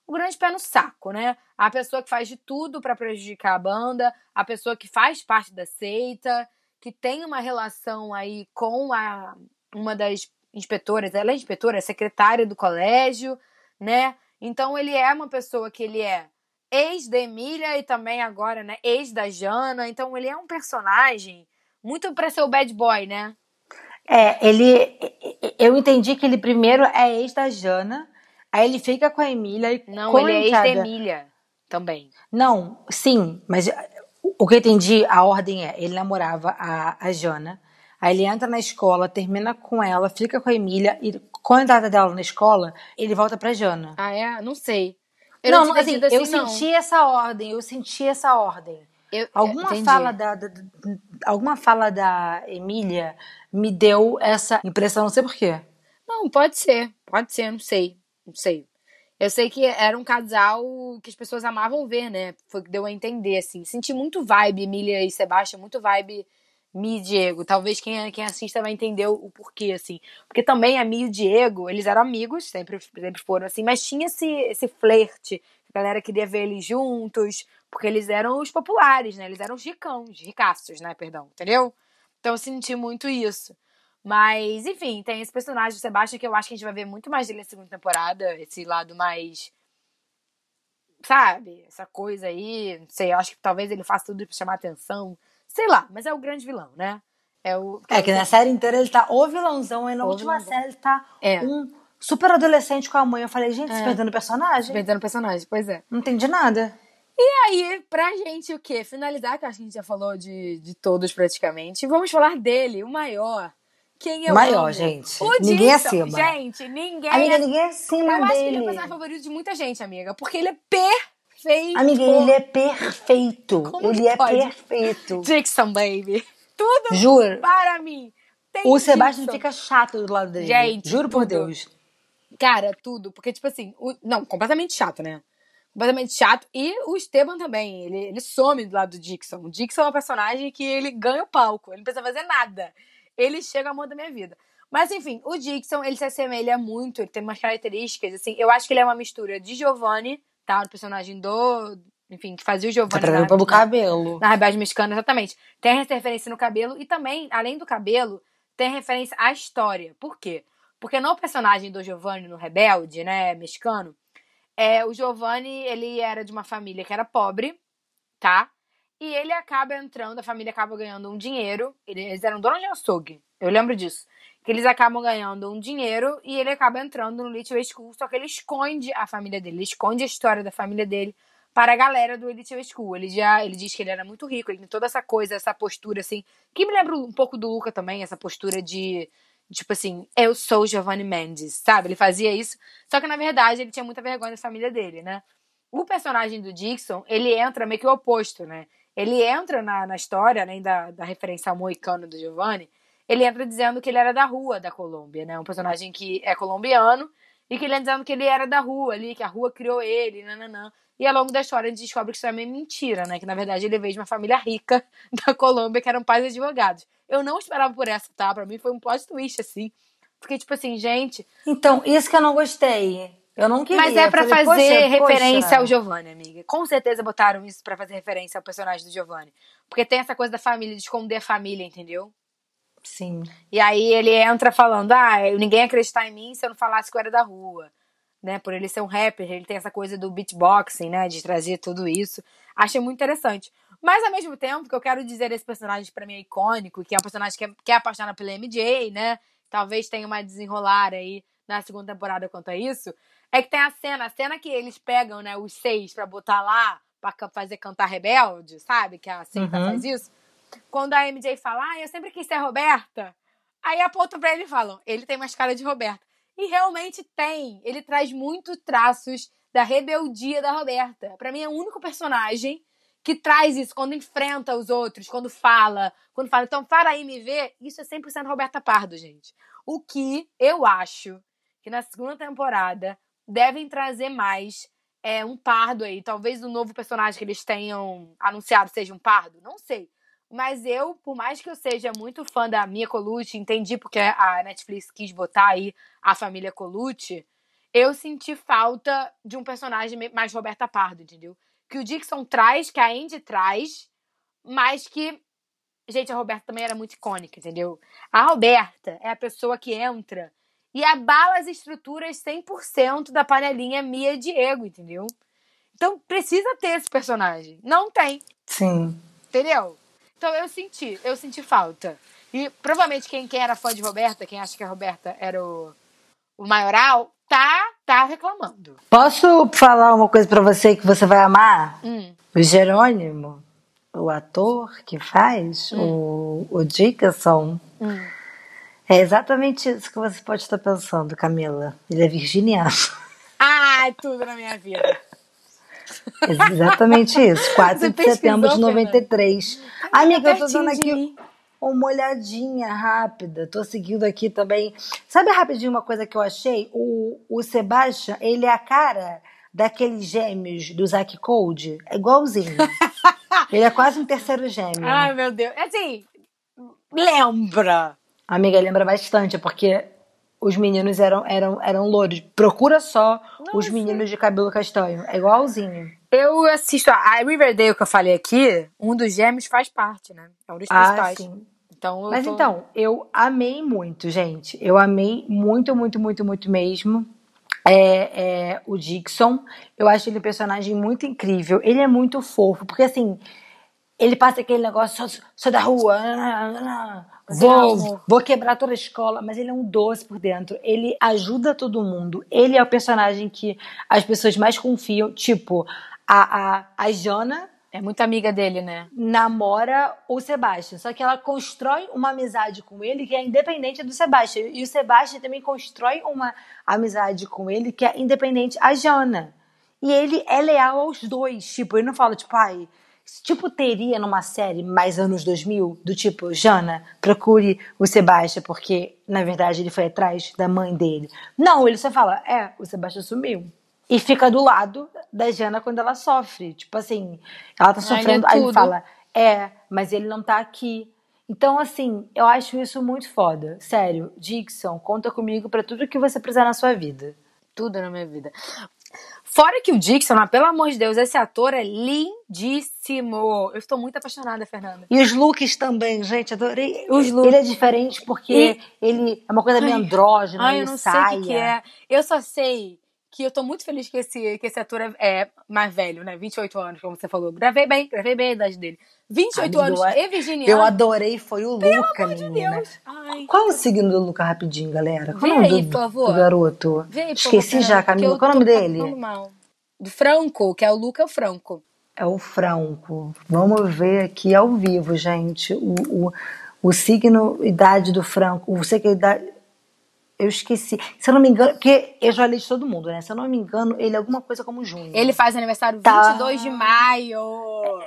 O grande pé no saco, né? A pessoa que faz de tudo pra prejudicar a banda, a pessoa que faz parte da seita, que tem uma relação aí com a uma das inspetoras, ela é inspetora, é secretária do colégio, né? Então ele é uma pessoa que ele é ex da Emília e também agora, né, ex da Jana. Então ele é um personagem muito pra ser o bad boy, né? É, ele. Eu entendi que ele primeiro é ex da Jana, aí ele fica com a Emília e Não, com ele a é ex da Emília também. Não, sim, mas o que eu entendi, a ordem é, ele namorava a, a Jana, aí ele entra na escola, termina com ela, fica com a Emília, e com a entrada dela na escola, ele volta pra Jana. Ah, é? Não sei. Eu não, não, assim, entendido eu assim, não. senti essa ordem, eu senti essa ordem. Eu- Alguma entendi. fala da, da- da- alguma fala da Emília me deu essa impressão, não sei porquê. Não, pode ser. Pode ser, não sei. Não sei. Eu sei que era um casal que as pessoas amavam ver, né? Foi que deu a entender, assim. Senti muito vibe, Emília e Sebastião, muito vibe Mi e Diego. Talvez quem, quem assista vai entender o, porquê, assim. Porque também a Mi e o Diego, eles eram amigos, sempre, sempre foram assim, mas tinha esse, esse flerte. A galera queria ver eles juntos, porque eles eram os populares, né? Eles eram os ricãos, ricaços, né? Perdão, entendeu? Então eu senti muito isso. Mas, enfim, tem esse personagem do Sebastian que eu acho que a gente vai ver muito mais dele na segunda temporada. Esse lado mais. Sabe? Essa coisa aí. Não sei, eu acho que talvez ele faça tudo pra chamar atenção. Sei lá, mas é o grande vilão, né? É o. É que na série inteira ele tá o vilãozão, aí na O última vilãozão. série ele tá É. um super adolescente com a mãe. Eu falei, gente, É. perdendo o personagem? Perdendo personagem, pois é. Não entendi nada. E aí, pra gente o quê? Finalizar, que eu acho que a gente já falou de, de todos praticamente. Vamos falar dele, o maior. Quem é O maior, amo. gente. O Ninguém Dixon. acima. Gente, ninguém Amiga, ninguém é acima Eu acho que ele é dele. o personagem favorito de muita gente, amiga. Porque ele é perfeito. Amiga, ele é perfeito. Como ele é pode? perfeito. Dixon, baby. Tudo Juro. para mim. Tem O Sebastião Dixon. fica chato do lado dele. Gente, Juro por tudo. Deus. Cara, tudo. Porque, tipo assim, o- não, completamente chato, né? Completamente chato. E o Esteban também. Ele, ele some do lado do Dixon. O Dixon é um personagem que ele ganha o palco. Ele não precisa fazer nada. Ele chega amor da minha vida. Mas, enfim, o Dixon, ele se assemelha muito. Ele tem umas características, assim. Eu acho que ele é uma mistura de Giovanni, tá? O personagem do... Enfim, que fazia o Tá Giovanni. trazendo na- pelo na- cabelo. na Rebelde Mexicana, exatamente. Tem essa referência no cabelo e também, além do cabelo, tem referência à história. Por quê? Porque no personagem do Giovanni no Rebelde, né, mexicano, é, o Giovanni, ele era de uma família que era pobre, tá? E ele acaba entrando, a família acaba ganhando um dinheiro. Eles eram donos de açougue. Eu lembro disso. Que eles acabam ganhando um dinheiro e ele acaba entrando no Elite Way School, só que ele esconde a família dele, ele esconde a história da família dele para a galera do Elite Way School. Ele já ele diz que ele era muito rico, ele tem toda essa coisa, essa postura assim, que me lembra um pouco do Luca também, essa postura de tipo assim, eu sou Giovanni Mendes, sabe? Ele fazia isso, só que na verdade ele tinha muita vergonha da família dele, né? O personagem do Dixon, ele entra meio que o oposto, né? Ele entra na, na história, além da, da referência ao moicano do Giovanni, ele entra dizendo que ele era da rua da Colômbia, né? Um personagem que é colombiano e que ele entra dizendo que ele era da rua ali, que a rua criou ele, nananã. E ao longo da história a gente descobre que isso é meio mentira, né? Que na verdade ele veio de uma família rica da Colômbia, que eram pais advogados. Eu não esperava por essa, tá? Pra mim foi um plot twist, assim. Fiquei tipo assim, gente. Então, isso que eu não gostei. Eu não queria. Mas é pra Falei, fazer poxa, referência poxa. ao Giovanni, amiga. Com certeza botaram isso pra fazer referência ao personagem do Giovanni. Porque tem essa coisa da família, de esconder a família, entendeu? Sim. E aí ele entra falando: ah, ninguém ia acreditar em mim se eu não falasse que eu era da rua. Né? Por ele ser um rapper, ele tem essa coisa do beatboxing, né? De trazer tudo isso. Achei muito interessante. Mas ao mesmo tempo que eu quero dizer esse personagem pra mim é icônico, que é um personagem que é, que é apaixonado pela MJ, né? Talvez tenha uma desenrolar aí na segunda temporada quanto a isso. É que tem a cena, a cena que eles pegam, né, os seis pra botar lá, pra ca- fazer cantar rebelde, sabe? Que a seita Uhum. faz isso. Quando a MJ fala, ah, eu sempre quis ser Roberta. Aí apontam pra ele e falam, ele tem mais cara de Roberta. E realmente tem. Ele traz muito traços da rebeldia da Roberta. Pra mim é o único personagem que traz isso quando enfrenta os outros, quando fala, quando fala, então para aí me ver, isso é 100% Roberta Pardo, gente. O que eu acho que na segunda temporada devem trazer mais é, um pardo aí. Talvez o novo personagem que eles tenham anunciado seja um pardo, não sei. Mas eu, por mais que eu seja muito fã da Mia Colucci, entendi porque a Netflix quis botar aí a família Colucci, eu senti falta de um personagem mais Roberta Pardo, entendeu? Que o Dixon traz, que a Andy traz, mas que. Gente, a Roberta também era muito icônica, entendeu? A Roberta é a pessoa que entra e abala as estruturas 100% da panelinha Mia e Diego, entendeu? Então precisa ter esse personagem. Não tem. Sim. Entendeu? Então eu senti, eu senti falta. E provavelmente quem, quem era fã de Roberta, quem acha que a Roberta era o, o maioral, tá, tá reclamando. Posso falar uma coisa pra você que você vai amar? Hum. O Jerônimo, o ator que faz, Hum. o, o Dickerson, é exatamente isso que você pode estar pensando, Camila. Ele é virginiano. Ai, tudo na minha vida. É exatamente isso. 4 Você de setembro de pesquisou, 93. Amiga, eu tô dando aqui uma olhadinha rápida. Tô seguindo aqui também. Sabe rapidinho uma coisa que eu achei? O, o Sebastian, ele é a cara daqueles gêmeos do Zack Code. É igualzinho. ele é quase um terceiro gêmeo. Ai, meu Deus. Assim, lembra. Amiga, lembra bastante, porque os meninos eram, eram, eram louros. Procura só os meninos de cabelo castanho. É igualzinho. Eu assisto a, Riverdale que eu falei aqui, um dos gêmeos faz parte, né? É um dos Ah, principais. sim. Então, eu Mas tô- então, eu amei muito, gente. Eu amei muito, muito, muito, muito mesmo. É, é, o Dixon, eu acho ele um personagem muito incrível. Ele é muito fofo, porque assim, ele passa aquele negócio, sou, sou da rua, é vou, vou quebrar toda a escola, mas ele é um doce por dentro. Ele ajuda todo mundo. Ele é o personagem que as pessoas mais confiam. Tipo, a, a, a Jana É muito amiga dele, né? namora o Sebastian. Só que ela constrói uma amizade com ele que é independente do Sebastian. E o Sebastian também constrói uma amizade com ele que é independente a Jana. E ele é leal aos dois. Tipo, ele não fala, tipo, ai. Tipo, teria numa série mais anos 2000, do tipo, Jana, procure o Sebastian, porque na verdade ele foi atrás da mãe dele. Não, ele só fala, é, o Sebastian sumiu. E fica do lado da Jana quando ela sofre. Tipo assim, ela tá Ai, é sofrendo. Aí ele fala, é, mas ele não tá aqui. Então, assim, eu acho isso muito foda. Sério, Dixon, conta comigo pra tudo que você precisar na sua vida. Tudo na minha vida. Fora que o Dixon, mas, pelo amor de Deus, esse ator é lindíssimo. Eu estou muito apaixonada, Fernanda. E os looks também, gente, adorei. Os looks. Ele é diferente porque ele é uma coisa meio andrógena, Ai, eu não sei saia. o que, que é. Eu só sei que eu tô muito feliz que esse, que esse ator é, é mais velho, né? 28 anos, como você falou. Gravei bem, gravei bem a idade dele. 28 Amiga, anos eu- e virginiano. Eu adorei, foi o Luca, amor de menina. Deus. Ai. Qual é o signo do Luca rapidinho, galera? Qual Vê é o nome aí, do, por favor. do garoto? Vê aí, Esqueci favor, já, Camila. Qual é o nome dele? mal. Do Franco, que é o Luca é o Franco. É o Franco. Vamos ver aqui ao vivo, gente. O, o, o signo, idade do Franco. Você que a idade. Eu esqueci. Se eu não me engano, porque eu já li de todo mundo, né? Se eu não me engano, ele é alguma coisa como junho. Ele faz aniversário Tá. 22 de maio.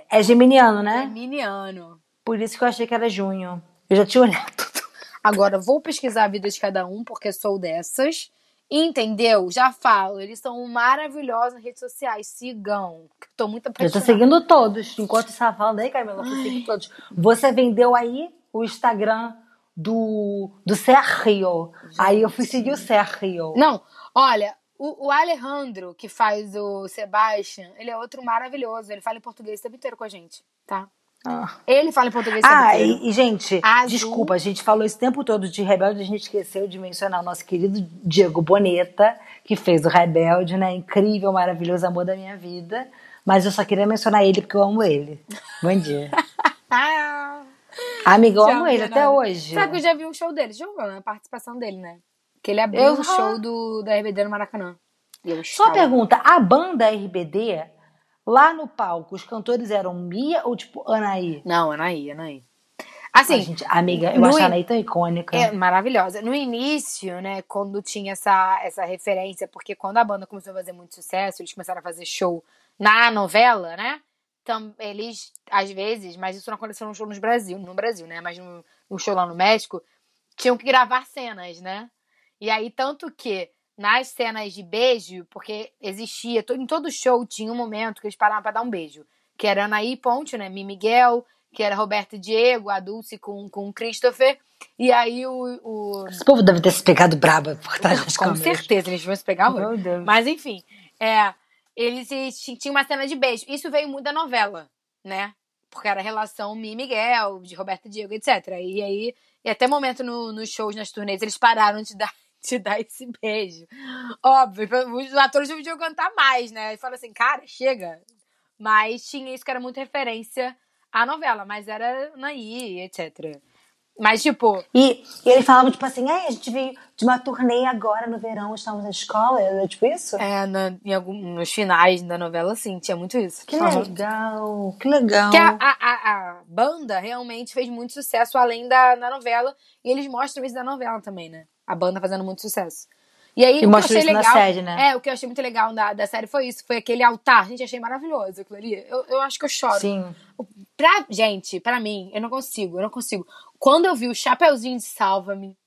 É geminiano, né? Geminiano. Por isso que eu achei que era junho. Eu já tinha olhado tudo. Agora, vou pesquisar a vida de cada um, porque sou dessas. Entendeu? Já falo, eles são maravilhosos nas redes sociais. Sigam. Tô muito Eu tô apaixonada. seguindo todos. Enquanto você tava falando aí, Camila, eu tô seguindo todos. Você vendeu aí o Instagram do, do Sergio. Aí eu fui seguir o Sergio. Não, olha, o, o Alejandro, que faz o Sebastian, ele é outro maravilhoso. Ele fala em português o tempo inteiro com a gente, tá? Ah. Ele fala em português o tempo Ah, inteiro. e, e, gente, Azul. desculpa, a gente falou esse tempo todo de Rebelde, a gente esqueceu de mencionar o nosso querido Diego Boneta, que fez o Rebelde, né? Incrível, maravilhoso, amor da minha vida. Mas eu só queria mencionar ele porque eu amo ele. Bom dia. Ah, Amiga, eu amo ele até Fernanda. hoje. Sabe que eu já vi um show dele? Já viu né? a participação dele, né? Que ele abriu Eu- o show do, da RBD no Maracanã. Eu Só pergunta, a banda RBD, lá no palco, os cantores eram Mia ou tipo Anaí? Não, Anaí, Anaí. Assim, Ai, gente, amiga, eu acho a Anaí tão icônica. É maravilhosa. No início, né, quando tinha essa, essa referência, porque quando a banda começou a fazer muito sucesso, eles começaram a fazer show na novela, né? Então, eles, às vezes, mas isso não aconteceu no show no Brasil, no Brasil, né? Mas no, no show lá no México, tinham que gravar cenas, né? E aí, tanto que nas cenas de beijo, porque existia, em todo show tinha um momento que eles paravam pra dar um beijo. Que era Anaí Ponte, né? Mi Miguel, que era Roberto e Diego, a Dulce com, com o Christopher. E aí o. o... Esse povo deve ter se pegado braba por trás das Com câmeras. certeza, eles vão se pegar Deus. Mas enfim, é, eles ti- tinham uma cena de beijo. Isso veio muito da novela, né? Porque era a relação Mi e Miguel, de Roberto Diego, etc. E aí, e até momento no, nos shows, nas turnês, eles pararam de dar, de dar esse beijo. Óbvio, os atores não podiam cantar mais, né? E falaram assim, cara, chega. Mas tinha isso que era muito referência à novela, mas era Naí, etc. Mas, tipo, E, e ele falava, tipo assim, "Ai, a gente veio de uma turnê agora no verão, estamos na escola, era tipo isso? é, na- em finais da novela, sim, tinha muito isso. Que Aham. legal, que legal. Que a, a, a, a banda realmente fez muito sucesso além da, da novela. E eles mostram isso da novela também, né? A banda fazendo muito sucesso. E aí, E o que eu achei legal. série, né? É, o que eu achei muito legal da, da série foi isso. Foi aquele altar. Gente, achei maravilhoso aquilo ali. Eu, eu acho que eu choro. Sim. Pra, gente, pra mim, eu não consigo, eu não consigo. Quando eu vi o Chapeuzinho de Salva-me,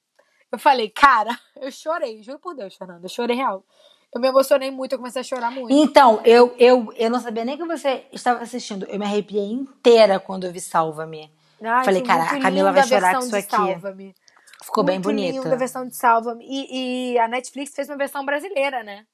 eu falei, cara, eu chorei, juro por Deus, Fernanda, eu chorei real. Eu me emocionei muito, eu comecei a chorar muito. Então, eu, eu, eu não sabia nem que você estava assistindo. Eu me arrepiei inteira quando eu vi Salva-me. Falei, cara, a Camila vai chorar com isso aqui. Ficou bem Muito bonita. linda a versão de Salva-me. E, e a Netflix fez uma versão brasileira, né?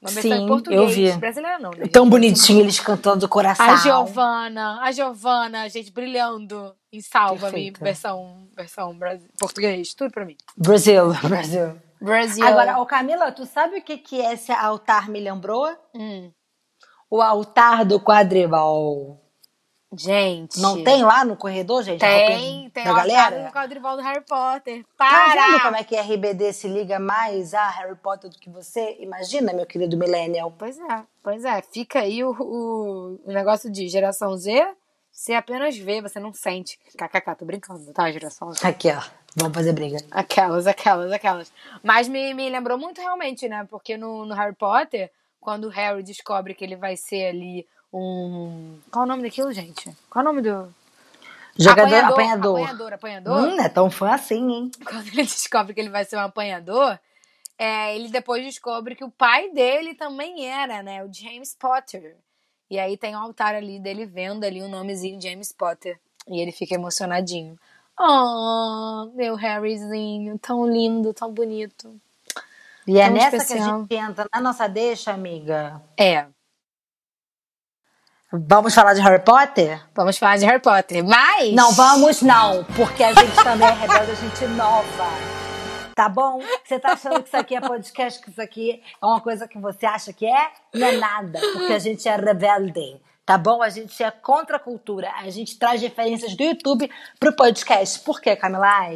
Uma versão Sim, em português. eu vi. Brasileira não, né? Tão bonitinho eles cantando do coração. A Giovana, a Giovana, gente, brilhando em Salva-me, versão, versão brasi- português, tudo pra mim. Brasil, Brasil. Brasil. Agora, ô Camila, tu sabe o que, que esse altar me lembrou? Hum. O altar do quadribol. Gente. Não tem lá no corredor, gente? Tem, tem da galera? do quadribol do Harry Potter. Tá Para! vendo como é que RBD se liga mais a Harry Potter do que você? Imagina, meu querido Millennial. Pois é, pois é. Fica aí o, o, o negócio de geração Z. Você apenas vê, você não sente. KKK, tô brincando, tá, geração Z? Aqui, ó. Vamos fazer briga. Aquelas, aquelas, aquelas. Mas me, me lembrou muito realmente, né? Porque no, no Harry Potter, quando o Harry descobre que ele vai ser ali um. Qual é o nome daquilo, gente? Qual é o nome do. Jogador apanhador. Apanhador, apanhador. Hum, não é tão fã assim, hein? quando ele descobre que ele vai ser um apanhador, é, ele depois descobre que o pai dele também era, né? O James Potter. E aí tem um altar ali dele vendo ali o nomezinho James Potter. E ele fica emocionadinho. Oh, meu Harryzinho, tão lindo, tão bonito. E é Tão nessa que a especial. gente entra na nossa deixa, amiga. É, Vamos falar de Harry Potter? vamos falar de Harry Potter. Mas. Não, vamos não, porque a gente também é rebelde, a gente nova. Tá bom? Você tá achando que isso aqui é podcast, que isso aqui é uma coisa que você acha que é? Não é nada, porque a gente é rebelde. Tá bom? A gente é contra a cultura. A gente traz referências do YouTube pro podcast. Por quê, Camila?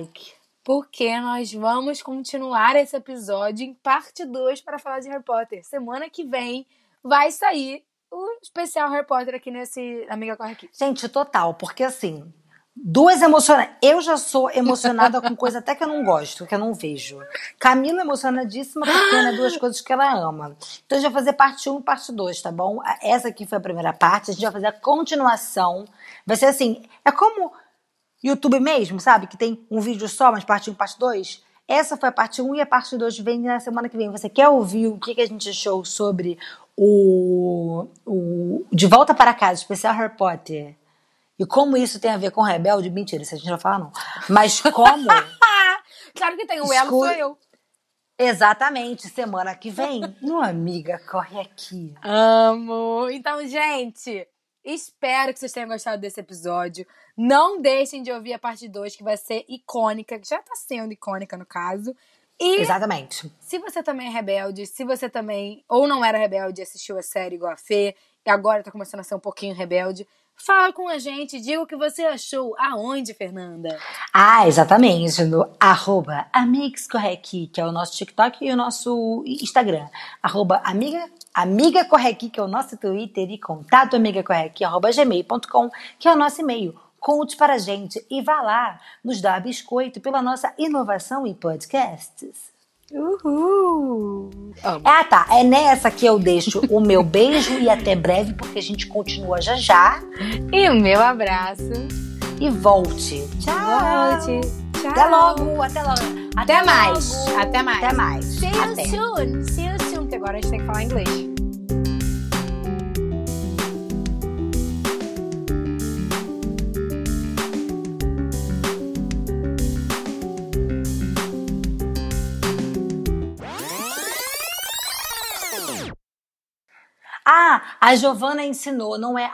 Porque nós vamos continuar esse episódio em parte 2 para falar de Harry Potter. Semana que vem vai sair o especial Harry Potter aqui nesse Amiga Corre Aqui. Gente, total, porque assim, duas emocionadas. Eu já sou emocionada com coisa até que eu não gosto, que eu não vejo. Camila é emocionadíssima porque é duas coisas que ela ama. Então a gente vai fazer parte 1 e parte 2, tá bom? Essa aqui foi a primeira parte, a gente vai fazer a continuação. Vai ser assim, é como YouTube mesmo, sabe? Que tem um vídeo só, mas parte 1 e parte 2. Essa foi a parte 1 e a parte 2 vem na semana que vem. Você quer ouvir o que, que a gente achou sobre o, o De Volta para Casa, especial Harry Potter? E como isso tem a ver com Rebelde? Mentira, isso a gente não vai falar, não. Mas como. claro que tem, o elo sou eu. Exatamente, semana que vem. Não, amiga, corre aqui. Amo! Então, gente, espero que vocês tenham gostado desse episódio. Não deixem de ouvir a parte 2, que vai ser icônica, que já tá sendo icônica no caso. E Exatamente. se você também é rebelde, se você também ou não era rebelde e assistiu a série igual a Fê, e agora tá começando a ser um pouquinho rebelde, Fala com a gente, diga o que você achou. Aonde, Fernanda? Ah, exatamente, no arroba que é o nosso TikTok e o nosso Instagram. Arroba amiga, amiga correqui, que é o nosso Twitter, e contato amigacorrequi, arroba gmail.com, que é o nosso e-mail. Conte para a gente e vá lá nos dar biscoito pela nossa inovação em podcasts. Uhul! Amo. Ah, tá. É nessa que eu deixo o meu beijo e até breve, porque a gente continua já já. E o meu abraço. E volte. Tchau. Volte. Tchau. Até logo. Até logo. Até, até mais. Logo. Até mais. Até mais. See you até. soon. See you soon, que agora a gente tem que falar inglês. A Giovana ensinou, não é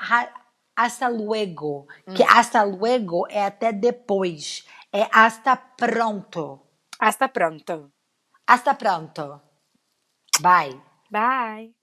hasta luego, hum. que hasta luego é até depois, é hasta pronto. Hasta pronto. Hasta pronto. Bye. Bye.